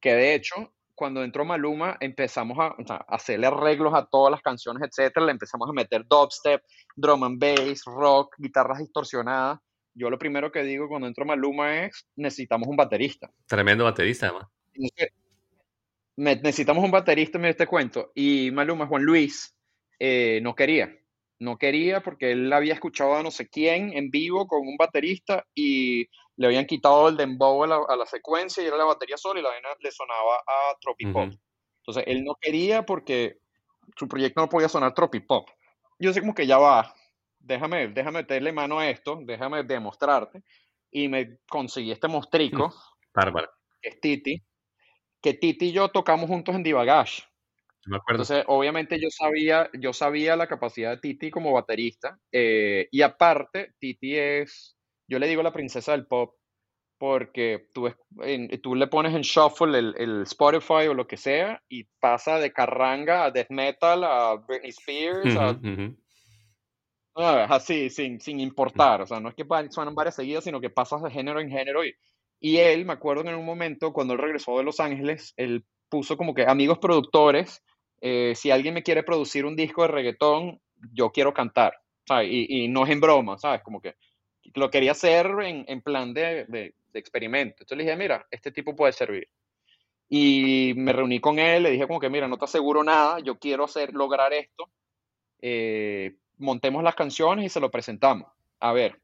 Que de hecho, cuando entró Maluma, empezamos a, hacerle arreglos a todas las canciones, etcétera. Le empezamos a meter dubstep, drum and bass, rock, guitarras distorsionadas. Yo lo primero que digo cuando entró Maluma es, necesitamos un baterista. Tremendo baterista, además. necesitamos un baterista, me este cuento. Y Maluma, Juan Luis, eh, no quería. No quería porque él había escuchado a no sé quién en vivo con un baterista y le habían quitado el dembow a la, secuencia y era la batería sola y la vaina le sonaba a tropipop. Entonces él no quería porque su proyecto no podía sonar tropipop. Yo sé como que ya va, déjame, déjame meterle mano a esto, déjame demostrarte. Y me conseguí este mostrico, Bárbaro. que es Titi, que Titi y yo tocamos juntos en Divagash. Me acuerdo. Entonces, obviamente yo sabía, yo sabía la capacidad de Titi como baterista. Eh, y aparte, Titi es yo le digo la princesa del pop porque tú, tú le pones en shuffle el, Spotify o lo que sea y pasa de carranga a death metal a Britney Spears, así, sin, sin importar. O sea, no es que suenan varias seguidas, sino que pasas de género en género. Y, y él, me acuerdo que en un momento, cuando él regresó de Los Ángeles, él puso como que amigos productores, eh, si alguien me quiere producir un disco de reggaetón, yo quiero cantar. Y, y no es en broma, ¿sabes? Como que lo quería hacer en, en plan de, de, experimento. Entonces le dije, mira, este tipo puede servir. Y me reuní con él, le dije como que, mira, no te aseguro nada, yo quiero hacer, lograr esto. Eh, montemos las canciones y se lo presentamos. A ver.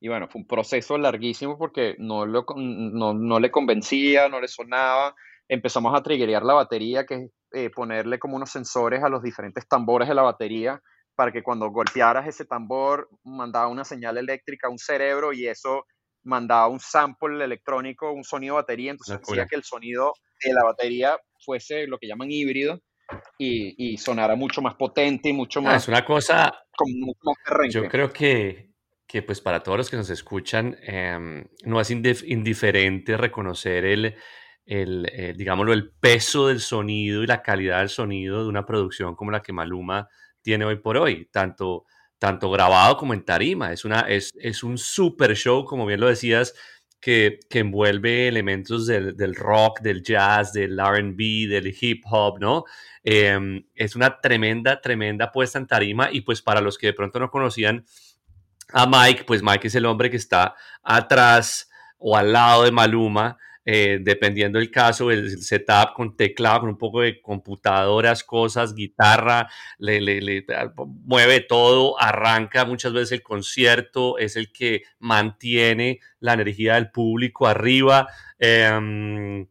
Y bueno, fue un proceso larguísimo porque no, lo, no, no le convencía, no le sonaba. Empezamos a triggerear la batería, que es eh, ponerle como unos sensores a los diferentes tambores de la batería para que cuando golpearas ese tambor mandaba una señal eléctrica a un cerebro y eso mandaba un sample electrónico, un sonido de batería, entonces hacía que el sonido de la batería fuese lo que llaman híbrido y, y sonara mucho más potente y mucho ah, más... es una cosa... Como mucho más yo creo que, que pues para todos los que nos escuchan em, no es indiferente reconocer el, el eh, digámoslo, el peso del sonido y la calidad del sonido de una producción como la que Maluma tiene hoy por hoy, tanto, tanto grabado como en tarima. Es, una, es, es un super show, como bien lo decías, que, que envuelve elementos del, del, rock, del jazz, del RB, del hip hop, ¿no? Em, es una tremenda, tremenda puesta en tarima y pues para los que de pronto no conocían a Mike, pues Mike es el hombre que está atrás o al lado de Maluma eh, dependiendo del caso, el setup con teclado, con un poco de computadoras, cosas, guitarra, le, le, mueve todo, arranca muchas veces el concierto, es el que mantiene la energía del público arriba. Em,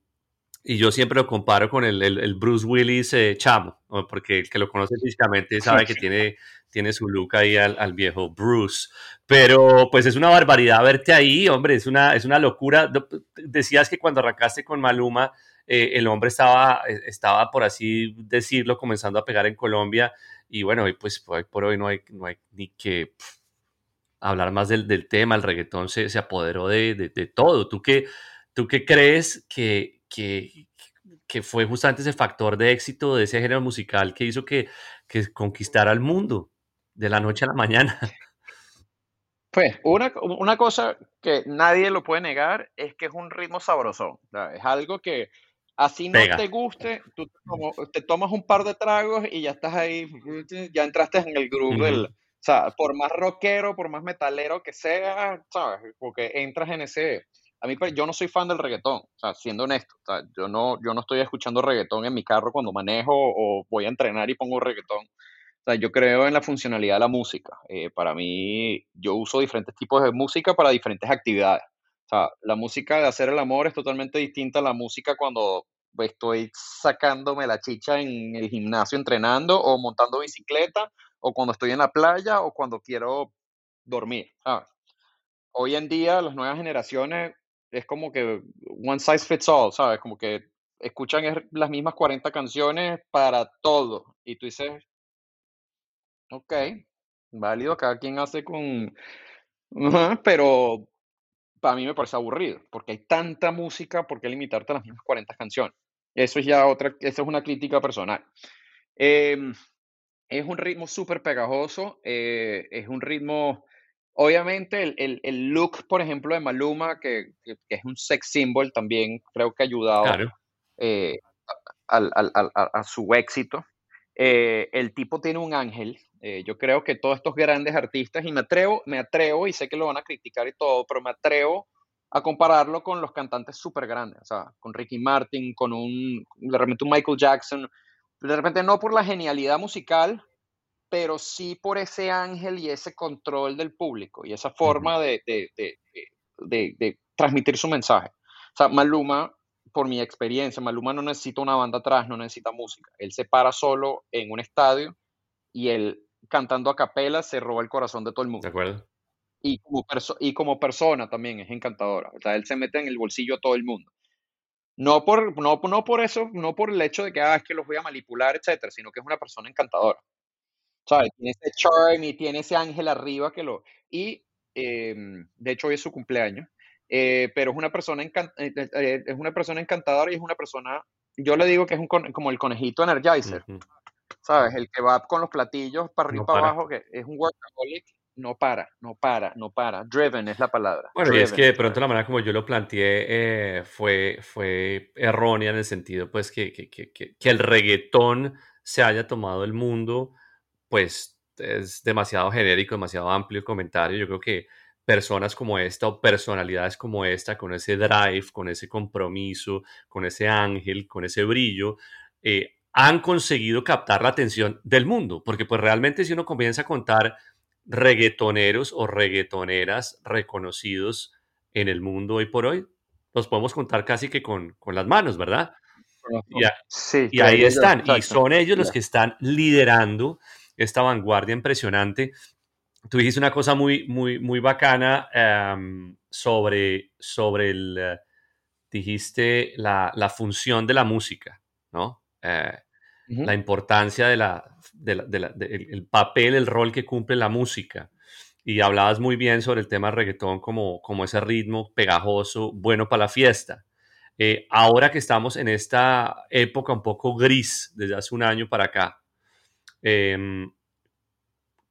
y yo siempre lo comparo con el, el, Bruce Willis eh, chamo, porque el que lo conoce físicamente sabe que tiene tiene su look ahí al, viejo Bruce. Pero pues es una barbaridad verte ahí, hombre, es una, es una locura. Decías que cuando arrancaste con Maluma, eh, el hombre estaba, eh, estaba, por así decirlo, comenzando a pegar en Colombia. Y bueno, hoy pues hoy por hoy no hay, no hay ni que hablar más del, del, tema, el reggaetón se, se apoderó de, de, todo. ¿Tú qué, tú qué crees que, que, que, fue justamente ese factor de éxito de ese género musical que hizo que, que conquistara al mundo? de la noche a la mañana. Pues una, una cosa que nadie lo puede negar es que es un ritmo sabroso. Es algo que así no te guste, tú te, tomas un par de tragos y ya estás ahí, ya entraste en el grupo del... O sea, por más rockero, por más metalero que sea, ¿sabes? Porque entras en ese... A mí, pues, yo no soy fan del reggaetón, o sea, siendo honesto. O sea, yo, no, yo no estoy escuchando reggaetón en mi carro cuando manejo o voy a entrenar y pongo reggaetón sea, yo creo en la funcionalidad de la música. Eh, para mí, yo uso diferentes tipos de música para diferentes actividades. O sea, la música de hacer el amor es totalmente distinta a la música cuando estoy sacándome la chicha en el gimnasio entrenando o montando bicicleta o cuando estoy en la playa o cuando quiero dormir. Hoy en día las nuevas generaciones es como que one size fits all, ¿sabes? Como que escuchan las mismas 40 canciones para todo. Y tú dices, Ok, válido, cada quien hace con... pero para mí me parece aburrido, porque hay tanta música, ¿por qué limitarte a las mismas 40 canciones? Eso es ya otra, eso es una crítica personal. Em, es un ritmo súper pegajoso, eh, es un ritmo, obviamente el, el, look, por ejemplo, de Maluma, que, es un sex symbol, también creo que ha ayudado eh, a, su éxito. Eh, el tipo tiene un ángel, eh, yo creo que todos estos grandes artistas, y me atrevo, me atrevo, y sé que lo van a criticar y todo, pero me atrevo a compararlo con los cantantes súper grandes, o sea, con Ricky Martin, con un, de repente un Michael Jackson, de repente no por la genialidad musical, pero sí por ese ángel y ese control del público y esa forma de, de, de, de transmitir su mensaje. O sea, Maluma, por mi experiencia, Maluma no necesita una banda atrás, no necesita música. Él se para solo en un estadio y él cantando a capela se roba el corazón de todo el mundo. De acuerdo. Y como, y como persona también es encantadora. O sea, él se mete en el bolsillo a todo el mundo. No por, no, no por eso, no por el hecho de que ah, es que los voy a manipular, etcétera, sino que es una persona encantadora. ¿Sabes? Tiene ese charm y tiene ese ángel arriba que lo. Y em, de hecho, hoy es su cumpleaños. Eh, pero es una persona eh, eh, es una persona encantadora y es una persona. Yo le digo que es un, como el conejito energizer. ¿sabes? El que va con los platillos para arriba y para abajo, que es un workaholic, no para, no para, no para. Driven es la palabra. Bueno, y es que de pronto la manera como yo lo planteé eh, fue, fue errónea en el sentido, pues, que, que, que, que, el reggaetón se haya tomado el mundo, pues, es demasiado genérico, demasiado amplio el comentario. Yo creo que personas como esta o personalidades como esta, con ese drive, con ese compromiso, con ese ángel, con ese brillo, eh, han conseguido captar la atención del mundo, porque pues realmente si uno comienza a contar reggaetoneros o reggaetoneras reconocidos en el mundo hoy por hoy, los podemos contar casi que con, las manos, ¿verdad? Y, ahí están, y son ellos los que están liderando esta vanguardia impresionante. Tú dijiste una cosa muy, muy, muy bacana em, sobre, sobre el, dijiste la, la, función de la música, ¿no? Eh, la importancia de la, del papel, el rol que cumple la música. Y hablabas muy bien sobre el tema reggaetón como, como ese ritmo pegajoso, bueno para la fiesta. Eh, ahora que estamos en esta época un poco gris, desde hace un año para acá, em,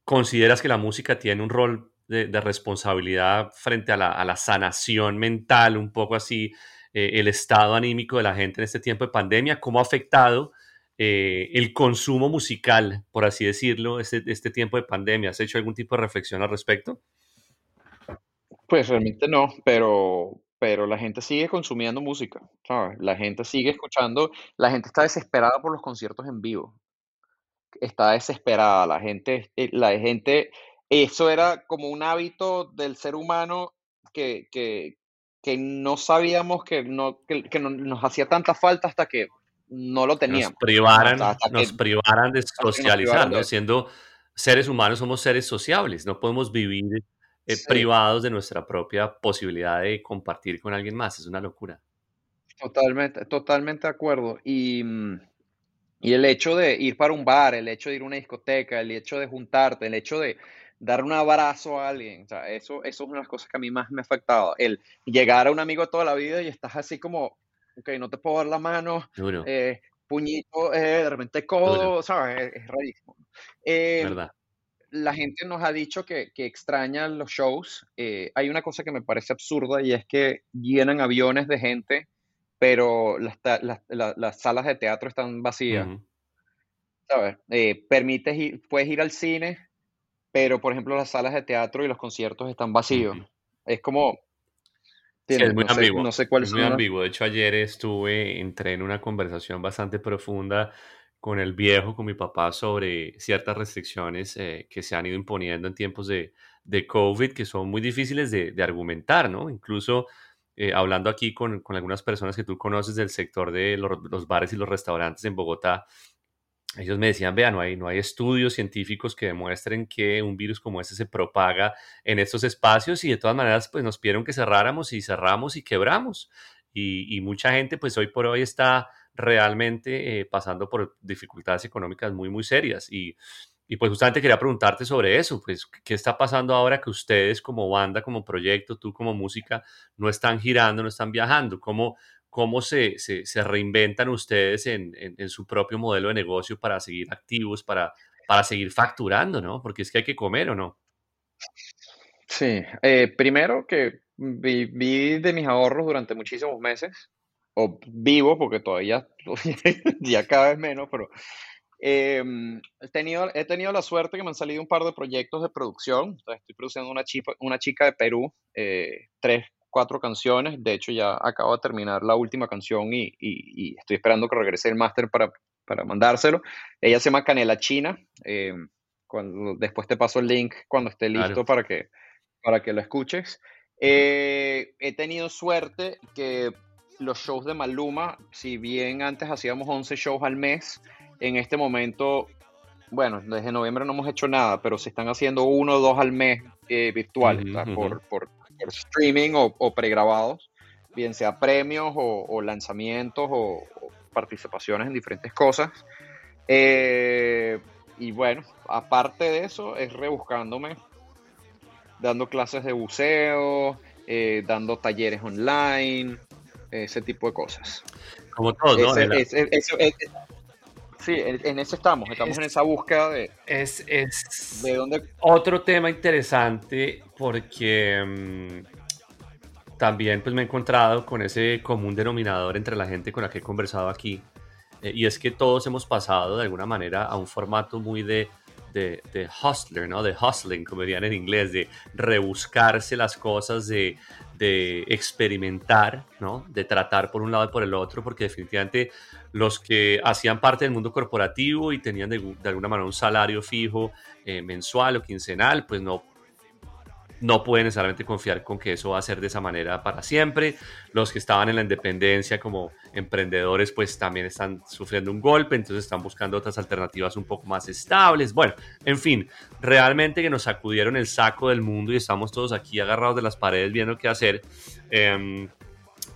¿consideras que la música tiene un rol de, responsabilidad frente a la, sanación mental, un poco así, eh, el estado anímico de la gente en este tiempo de pandemia? ¿Cómo ha afectado eh, el consumo musical, por así decirlo, este, este tiempo de pandemia? ¿Has hecho algún tipo de reflexión al respecto? Pues realmente no, pero, pero la gente sigue consumiendo música, La gente sigue escuchando, la gente está desesperada por los conciertos en vivo. Está desesperada, la gente, eh, la gente, eso era como un hábito del ser humano que, que, no sabíamos que, no, que nos hacía tanta falta hasta que no lo teníamos. Nos privaran, nos privaran de socializar, Siendo seres humanos somos seres sociables, no podemos vivir eh, privados de nuestra propia posibilidad de compartir con alguien más, es una locura. Totalmente, totalmente de acuerdo. Y, y el hecho de ir para un bar, el hecho de ir a una discoteca, el hecho de juntarte, el hecho de dar un abrazo a alguien, eso, eso es una de las cosas que a mí más me ha afectado. El llegar a un amigo toda la vida y estás así como ok, no te puedo dar la mano, eh, puñito, eh, de repente codo, ¿sabes? Es, rarísimo. Eh, la gente nos ha dicho que, que extraña los shows. Eh, hay una cosa que me parece absurda y es que llenan aviones de gente, pero las, las- la- las salas de teatro están vacías. Ujú. ¿Sabes? Eh, permites ir- puedes ir al cine, pero por ejemplo las salas de teatro y los conciertos están vacíos. Es como, Sí, es muy No sé, ambiguo. no sé cuáles Es muy las- ambiguo. De hecho, ayer estuve, entré en una conversación bastante profunda con el viejo, con mi papá, sobre ciertas restricciones eh, que se han ido imponiendo en tiempos de, de COVID, que son muy difíciles de, de argumentar, ¿no? Incluso eh, hablando aquí con, con algunas personas que tú conoces del sector de los, los bares y los restaurantes en Bogotá, ellos me decían, vea, no hay, no hay estudios científicos que demuestren que un virus como este se propaga en estos espacios y de todas maneras pues nos pidieron que cerráramos y cerramos y quebramos. Y, y mucha gente pues hoy por hoy está realmente eh, pasando por dificultades económicas muy, muy serias. Y, y pues justamente quería preguntarte sobre eso, pues qué está pasando ahora que ustedes como banda, como proyecto, tú como música, no están girando, no están viajando, cómo, cómo se, se, se reinventan ustedes en, en, en, su propio modelo de negocio para seguir activos, para, para seguir facturando, ¿no? Porque es que hay que comer o no. Sí, eh, primero que viví de mis ahorros durante muchísimos meses, o vivo porque todavía, ya cada vez menos, pero eh, he, tenido, he tenido la suerte que me han salido un par de proyectos de producción. Estoy produciendo una chica, una chica de Perú, eh, tres, cuatro canciones. De hecho, ya acabo de terminar la última canción y, y, y estoy esperando que regrese el máster para, para mandárselo. Ella se llama Canela China. Eh, cuando, después te paso el link cuando esté listo claro. para, que, para que lo escuches. Eh, he tenido suerte que los shows de Maluma, si bien antes hacíamos 11 shows al mes, en este momento, bueno, desde noviembre no hemos hecho nada, pero se están haciendo uno o dos al mes eh, virtuales, uh -huh, por, por, por, streaming o, o, pregrabados, bien sea premios o, o lanzamientos o, participaciones en diferentes cosas. Eh, y bueno, aparte de eso, es rebuscándome, dando clases de buceo, eh, dando talleres online, ese tipo de cosas. Como todo, ¿no? Ese, ese, ese, sí, en eso estamos, estamos es, en esa búsqueda de... Es, es de dónde... otro tema interesante porque mmm, también pues me he encontrado con ese común denominador entre la gente con la que he conversado aquí eh, y es que todos hemos pasado de alguna manera a un formato muy de de, de, hustler, ¿no? De hustling, como dirían en inglés, de rebuscarse las cosas, de, de, experimentar, ¿no? De tratar por un lado y por el otro, porque definitivamente los que hacían parte del mundo corporativo y tenían de, alguna manera un salario fijo eh, mensual o quincenal, pues no no pueden necesariamente confiar con que eso va a ser de esa manera para siempre. Los que estaban en la independencia como emprendedores pues también están sufriendo un golpe, entonces están buscando otras alternativas un poco más estables. Bueno, en fin, realmente que nos sacudieron el saco del mundo y estamos todos aquí agarrados de las paredes viendo qué hacer. Eh,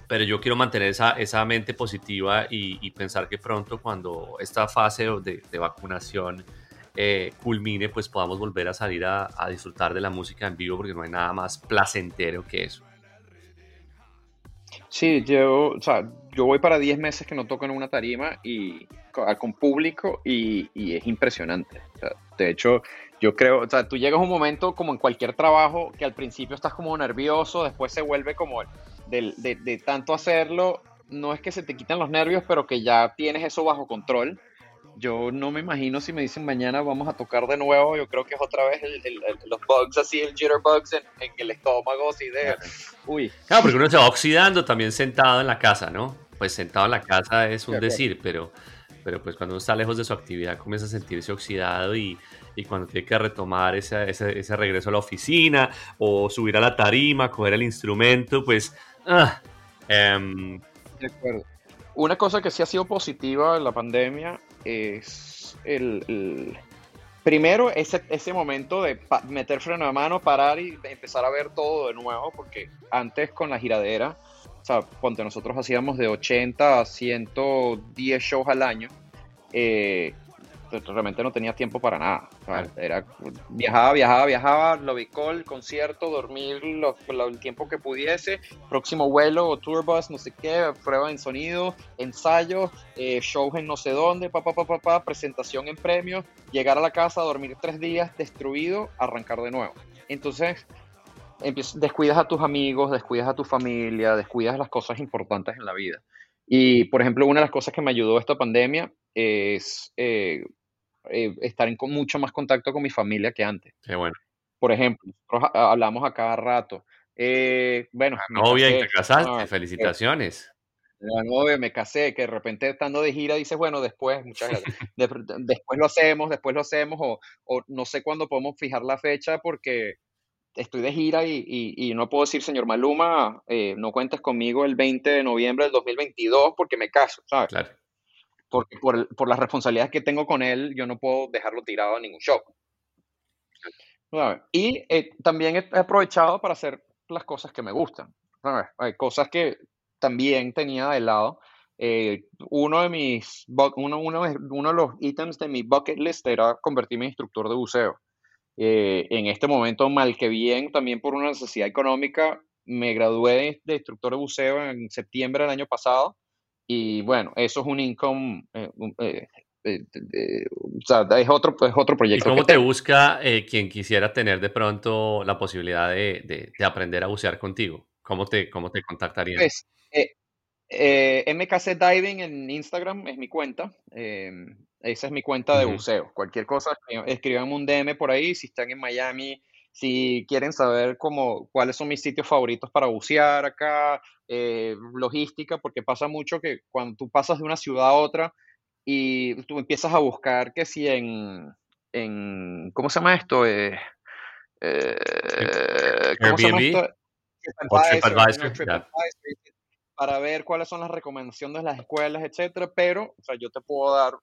pero yo quiero mantener esa, esa mente positiva y, pensar que pronto cuando esta fase de vacunación eh, culmine, pues podamos volver a salir a, disfrutar de la música en vivo, porque no hay nada más placentero que eso. Sí, yo, o sea, yo voy para 10 meses que no toco en una tarima y con, público y, es impresionante. De hecho, yo creo, o sea, tú llegas a un momento como en cualquier trabajo que al principio estás como nervioso, después se vuelve como de, de, de tanto hacerlo, no es que se te quitan los nervios, pero que ya tienes eso bajo control yo no me imagino si me dicen mañana vamos a tocar de nuevo, yo creo que es otra vez el, el, el, los bugs así, el jitterbugs en, en el estómago, así de, uy. Claro, porque uno se va oxidando también sentado en la casa, ¿no? Pues sentado en la casa es un de decir, pero, pero pues cuando uno está lejos de su actividad comienza a sentirse oxidado y, y cuando tiene que retomar ese, ese, ese, regreso a la oficina o subir a la tarima, coger el instrumento, pues... Ah, um... de acuerdo. Una cosa que sí ha sido positiva en la pandemia es el, el primero ese, ese momento de meter freno de mano, parar y empezar a ver todo de nuevo, porque antes con la giradera, o sea, cuando nosotros hacíamos de 80 a 110 shows al año, eh, realmente no tenía tiempo para nada. Bueno, era, viajaba, viajaba, viajaba, Lobicol, concierto, dormir lo- el tiempo que pudiese, próximo vuelo o tour bus, no sé qué, prueba en sonido, ensayos, eh, shows en no sé dónde, pa, pa, pa, pa, pa, presentación en premios, llegar a la casa, dormir tres días, destruido, arrancar de nuevo. Entonces, descuidas a tus amigos, descuidas a tu familia, descuidas las cosas importantes en la vida. Y, por ejemplo, una de las cosas que me ayudó esta pandemia es eh, eh, estar en con mucho más contacto con mi familia que antes. Qué bueno. Por ejemplo, nosotros ha- hablamos a cada rato. Eh, bueno, Novia, y te casaste. Ah, Felicitaciones. la novia, me casé, que de repente estando de gira dices, bueno, después, muchas gracias, de- después lo hacemos, después lo hacemos, o, o no sé cuándo podemos fijar la fecha porque estoy de gira y, y- y no puedo decir, señor Maluma, eh, no cuentes conmigo el 20 de noviembre del 2022 porque me caso, ¿sabes? Claro. Porque por, el- por las responsabilidades que tengo con él, yo no puedo dejarlo tirado a ningún show. Y eh, también he aprovechado para hacer las cosas que me gustan. Hay cosas que también tenía de lado. Eh, uno, de mis, uno, uno, uno de los ítems de mi bucket list era convertirme en instructor de buceo. Eh, en este momento, mal que bien, también por una necesidad económica, me gradué de instructor de buceo en septiembre del año pasado. Y bueno, eso es un income, eh, eh, eh, o sea, es otro, es otro ¿Y proyecto. cómo que te tengo. busca quien quisiera tener de pronto la posibilidad de, de- de aprender a bucear contigo? ¿Cómo te, cómo te contactarían? Pues, MKC Diving en Instagram es mi cuenta. eh, esa es mi cuenta de buceo. Cualquier cosa, escri- escríbanme un DM por ahí si están en Miami, si quieren saber cómo, cuáles son mis sitios favoritos para bucear acá, eh, logística, porque pasa mucho que cuando tú pasas de una ciudad a otra y tú empiezas a buscar que si en, en ¿cómo se llama esto? Eh, eh, ¿cómo se llama Airbnb esto? para ver cuáles son las recomendaciones de las escuelas, etcétera, pero, o sea, yo te puedo dar,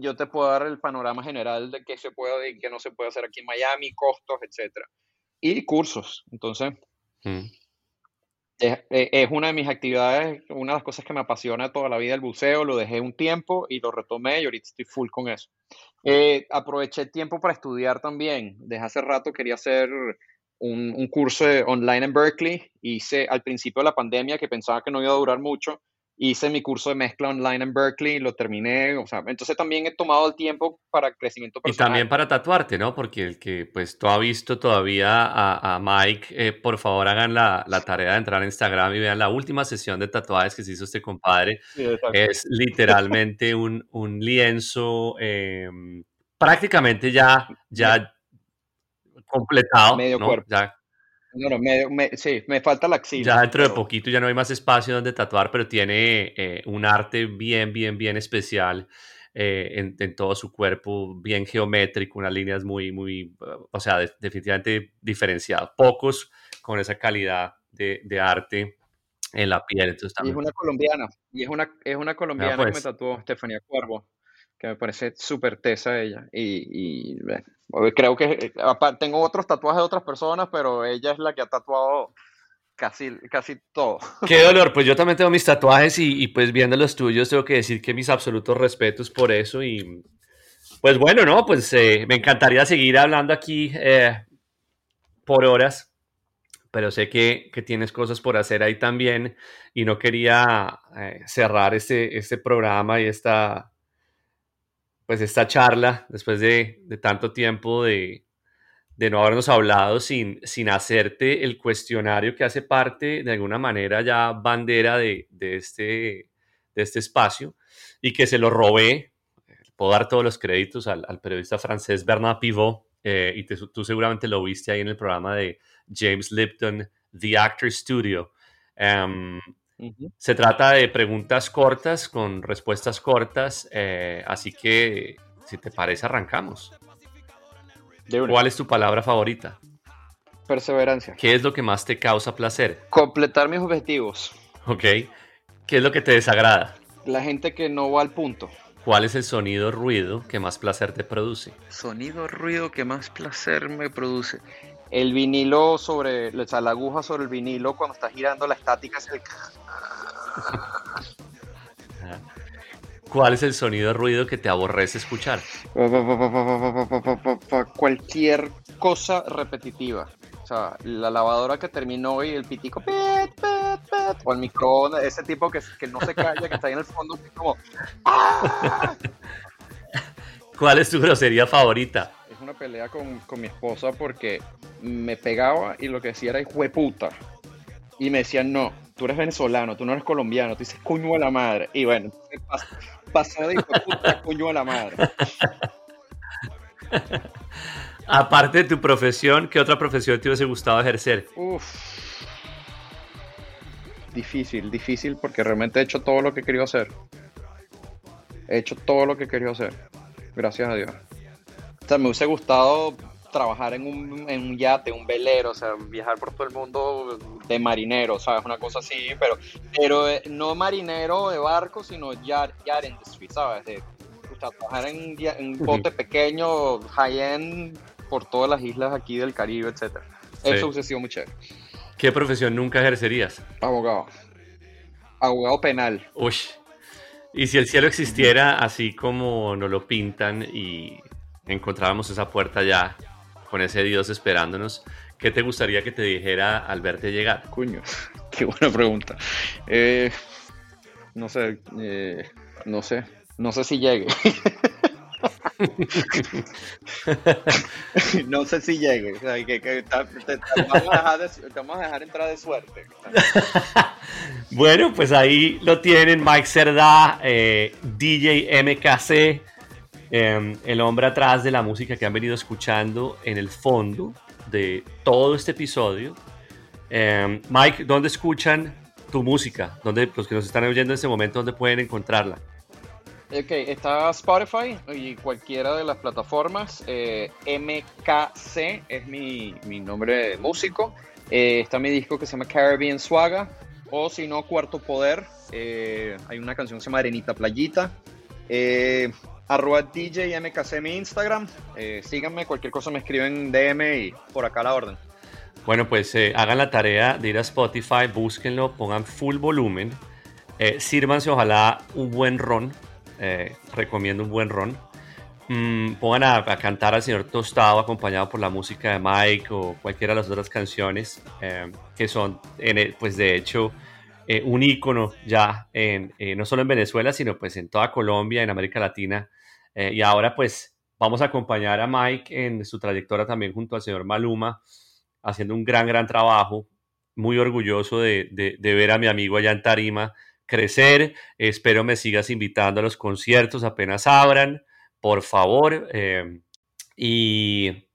yo te puedo dar el panorama general de qué se puede y qué no se puede hacer aquí en Miami, costos, etcétera. Y cursos. Entonces, Mm. es, e- es una de mis actividades, una de las cosas que me apasiona toda la vida el buceo, lo dejé un tiempo y lo retomé y ahorita estoy full con eso. Eh, aproveché el tiempo para estudiar también. Desde hace rato quería hacer un, un curso online en Berkeley. Hice al principio de la pandemia, que pensaba que no iba a durar mucho, hice mi curso de mezcla online en Berkeley y lo terminé. O sea, entonces también he tomado el tiempo para crecimiento Y personal. también para tatuarte, ¿no? Porque el que pues tú has visto todavía a, a Mike, eh, por favor hagan la, la tarea de entrar a Instagram y vean la última sesión de tatuajes que se hizo este compadre. Sí. Es literalmente un, un lienzo eh, prácticamente ya, ya completado, Medio ¿no? cuerpo. Ya, No, no, me- me- sí, me falta la axila. ya dentro de pero- poquito ya no hay más espacio donde tatuar, pero tiene eh, un arte bien, bien, bien especial eh, en, en todo su cuerpo, bien geométrico, unas líneas muy, muy, uh, o sea, de- definitivamente diferenciado. Pocos con esa calidad de, de arte en la piel. Entonces Y es también, una colombiana, y es una, es una colombiana que me pues. tatuó, Estefanía Cuervo, que me parece súper tesa ella. Y, y, bueno, creo que, eh, tengo otros tatuajes de otras personas, pero ella es la que ha tatuado casi, casi todo. Qué dolor, pues yo también tengo mis tatuajes y, y, pues viendo los tuyos tengo que decir que mis absolutos respetos por eso y pues bueno, no, pues eh, me encantaría seguir hablando aquí eh, por horas, pero sé que, que, tienes cosas por hacer ahí también y no quería eh, cerrar este, este programa y esta pues esta charla después de, tanto tiempo de, no habernos hablado sin, sin hacerte el cuestionario que hace parte de alguna manera ya bandera de, este, de este espacio y que se lo robé, puedo dar todos los créditos al, periodista francés Bernard Pivot eh, y te, tú seguramente lo viste ahí en el programa de James Lipton, The Actor Studio. Um, uh -huh. Se trata de preguntas cortas con respuestas cortas, eh, así que si te parece arrancamos. ¿Cuál es tu palabra favorita? Perseverancia. ¿Qué es lo que más te causa placer? Completar mis objetivos. Ok. ¿Qué es lo que te desagrada? La gente que no va al punto. ¿Cuál es el sonido ruido que más placer te produce? Sonido ruido que más placer me produce. El vinilo sobre, o sea, la aguja sobre el vinilo cuando está girando la estática es el... ¿Cuál es el sonido de ruido que te aborrece escuchar? Cualquier cosa repetitiva. O sea, la lavadora que terminó y el pitico, pet, pet, pet, o el microondas, ese tipo que, que no se calla, que está ahí en el fondo, que es como. ¡Ah! ¿Cuál es tu grosería favorita? Es una pelea con, con mi esposa porque me pegaba y lo que decía era puta Y me decían, no, tú eres venezolano, tú no eres colombiano, tú dices cuño a la madre. Y bueno, pasó de puta cuño a la madre. Aparte de tu profesión, ¿qué otra profesión te hubiese gustado ejercer? Uf. Difícil, difícil porque realmente he hecho todo lo que quería hacer. He hecho todo lo que quería hacer. Gracias a Dios. O sea, me hubiese gustado trabajar en un, en un yate, un velero, o sea, viajar por todo el mundo de marinero, ¿sabes? Una cosa así, pero, pero eh, no marinero de barco, sino yacht, yacht industry, ¿sabes? De, o sea, trabajar en, un bote pequeño, high-end, por todas las islas aquí del Caribe, etcétera. Eso hubiese sido muy chévere. ¿Qué profesión nunca ejercerías? Abogado. Abogado penal. Uy. Y si el cielo existiera así como nos lo pintan y encontrábamos esa puerta ya con ese Dios esperándonos, ¿qué te gustaría que te dijera al verte llegar? Cuño, qué buena pregunta. Eh, no sé, eh, no sé, no sé si llegue. no sé si llegue. O sea, que, te, vamos a dejar entrar de suerte. bueno, pues ahí lo tienen Mike Cerda, eh, DJ MKC, em, el hombre atrás de la música que han venido escuchando en el fondo de todo este episodio. Em, Mike, ¿dónde escuchan tu música? ¿Dónde, los que nos están oyendo en este momento, dónde pueden encontrarla? Ok, está Spotify y cualquiera de las plataformas. Eh, MKC es mi, mi, nombre de músico. Eh, está mi disco que se llama Caribbean Swaga. O si no, Cuarto Poder. Eh, hay una canción que se llama Arenita Playita. Arroba DJ MKC mi Instagram. síganme, cualquier cosa me escriben DM y por acá la orden. Bueno, pues hagan la tarea de ir a Spotify, búsquenlo, pongan full volumen. sírvanse ojalá un buen ron eh, recomiendo un buen ron. Mm, pongan a, cantar al señor Tostado acompañado por la música de Mike o cualquiera de las otras canciones eh, que son, en, pues de hecho, eh, un ícono ya no solo en Venezuela, sino pues en toda Colombia, en América Latina. Y ahora pues vamos a acompañar a Mike en su trayectoria también junto al señor Maluma, haciendo un gran, gran trabajo. Muy orgulloso de, de ver a mi amigo allá en Tarima crecer. Espero me sigas invitando a los conciertos apenas abran, por favor. Eh, y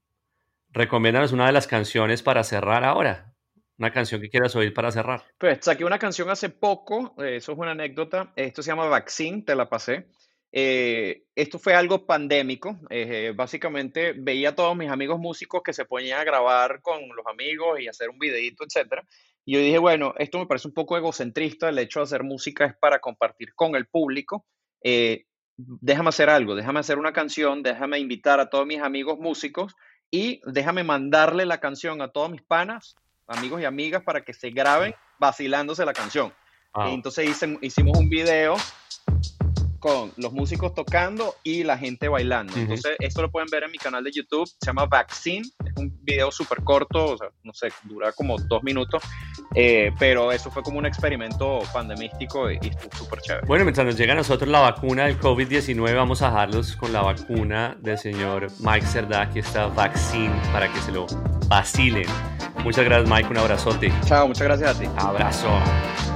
recomiéndanos una de las canciones para cerrar ahora. Una canción que quieras oír para cerrar. Pues saqué una canción hace poco, eh, eso es una anécdota. Esto se llama Vaccine, te la pasé. Eh, esto fue algo pandémico. básicamente veía a todos mis amigos músicos que se ponían a grabar con los amigos y hacer un videito, etcétera. Y yo dije, bueno, esto me parece un poco egocentrista, el hecho de hacer música es para compartir con el público. Eh, déjame hacer algo, déjame hacer una canción, déjame invitar a todos mis amigos músicos y déjame mandarle la canción a todos mis panas, amigos y amigas para que se graben vacilándose la canción. Y entonces hicimos un video con los músicos tocando y la gente bailando. Entonces, esto lo pueden ver en mi canal de YouTube, se llama Vaccine, es un video súper corto, o sea, no sé, dura como dos minutos, eh, pero eso fue como un experimento pandemístico y, estuvo súper chévere. Bueno, mientras nos llega a nosotros la vacuna del COVID-19, vamos a dejarlos con la vacuna del señor Mike Cerda, aquí está Vaccine, para que se lo vacilen. Muchas gracias, Mike, un abrazote. Chao, muchas gracias a ti. Abrazo.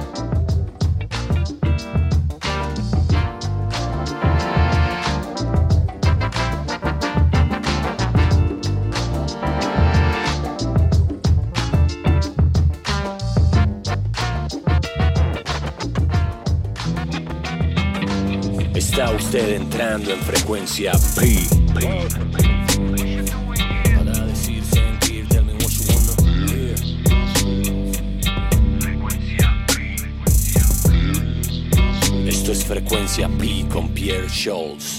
Usted entrando en frecuencia P. Para decir, sentir, tell me what you wanna hear. Esto es frecuencia P con Pierre Scholz.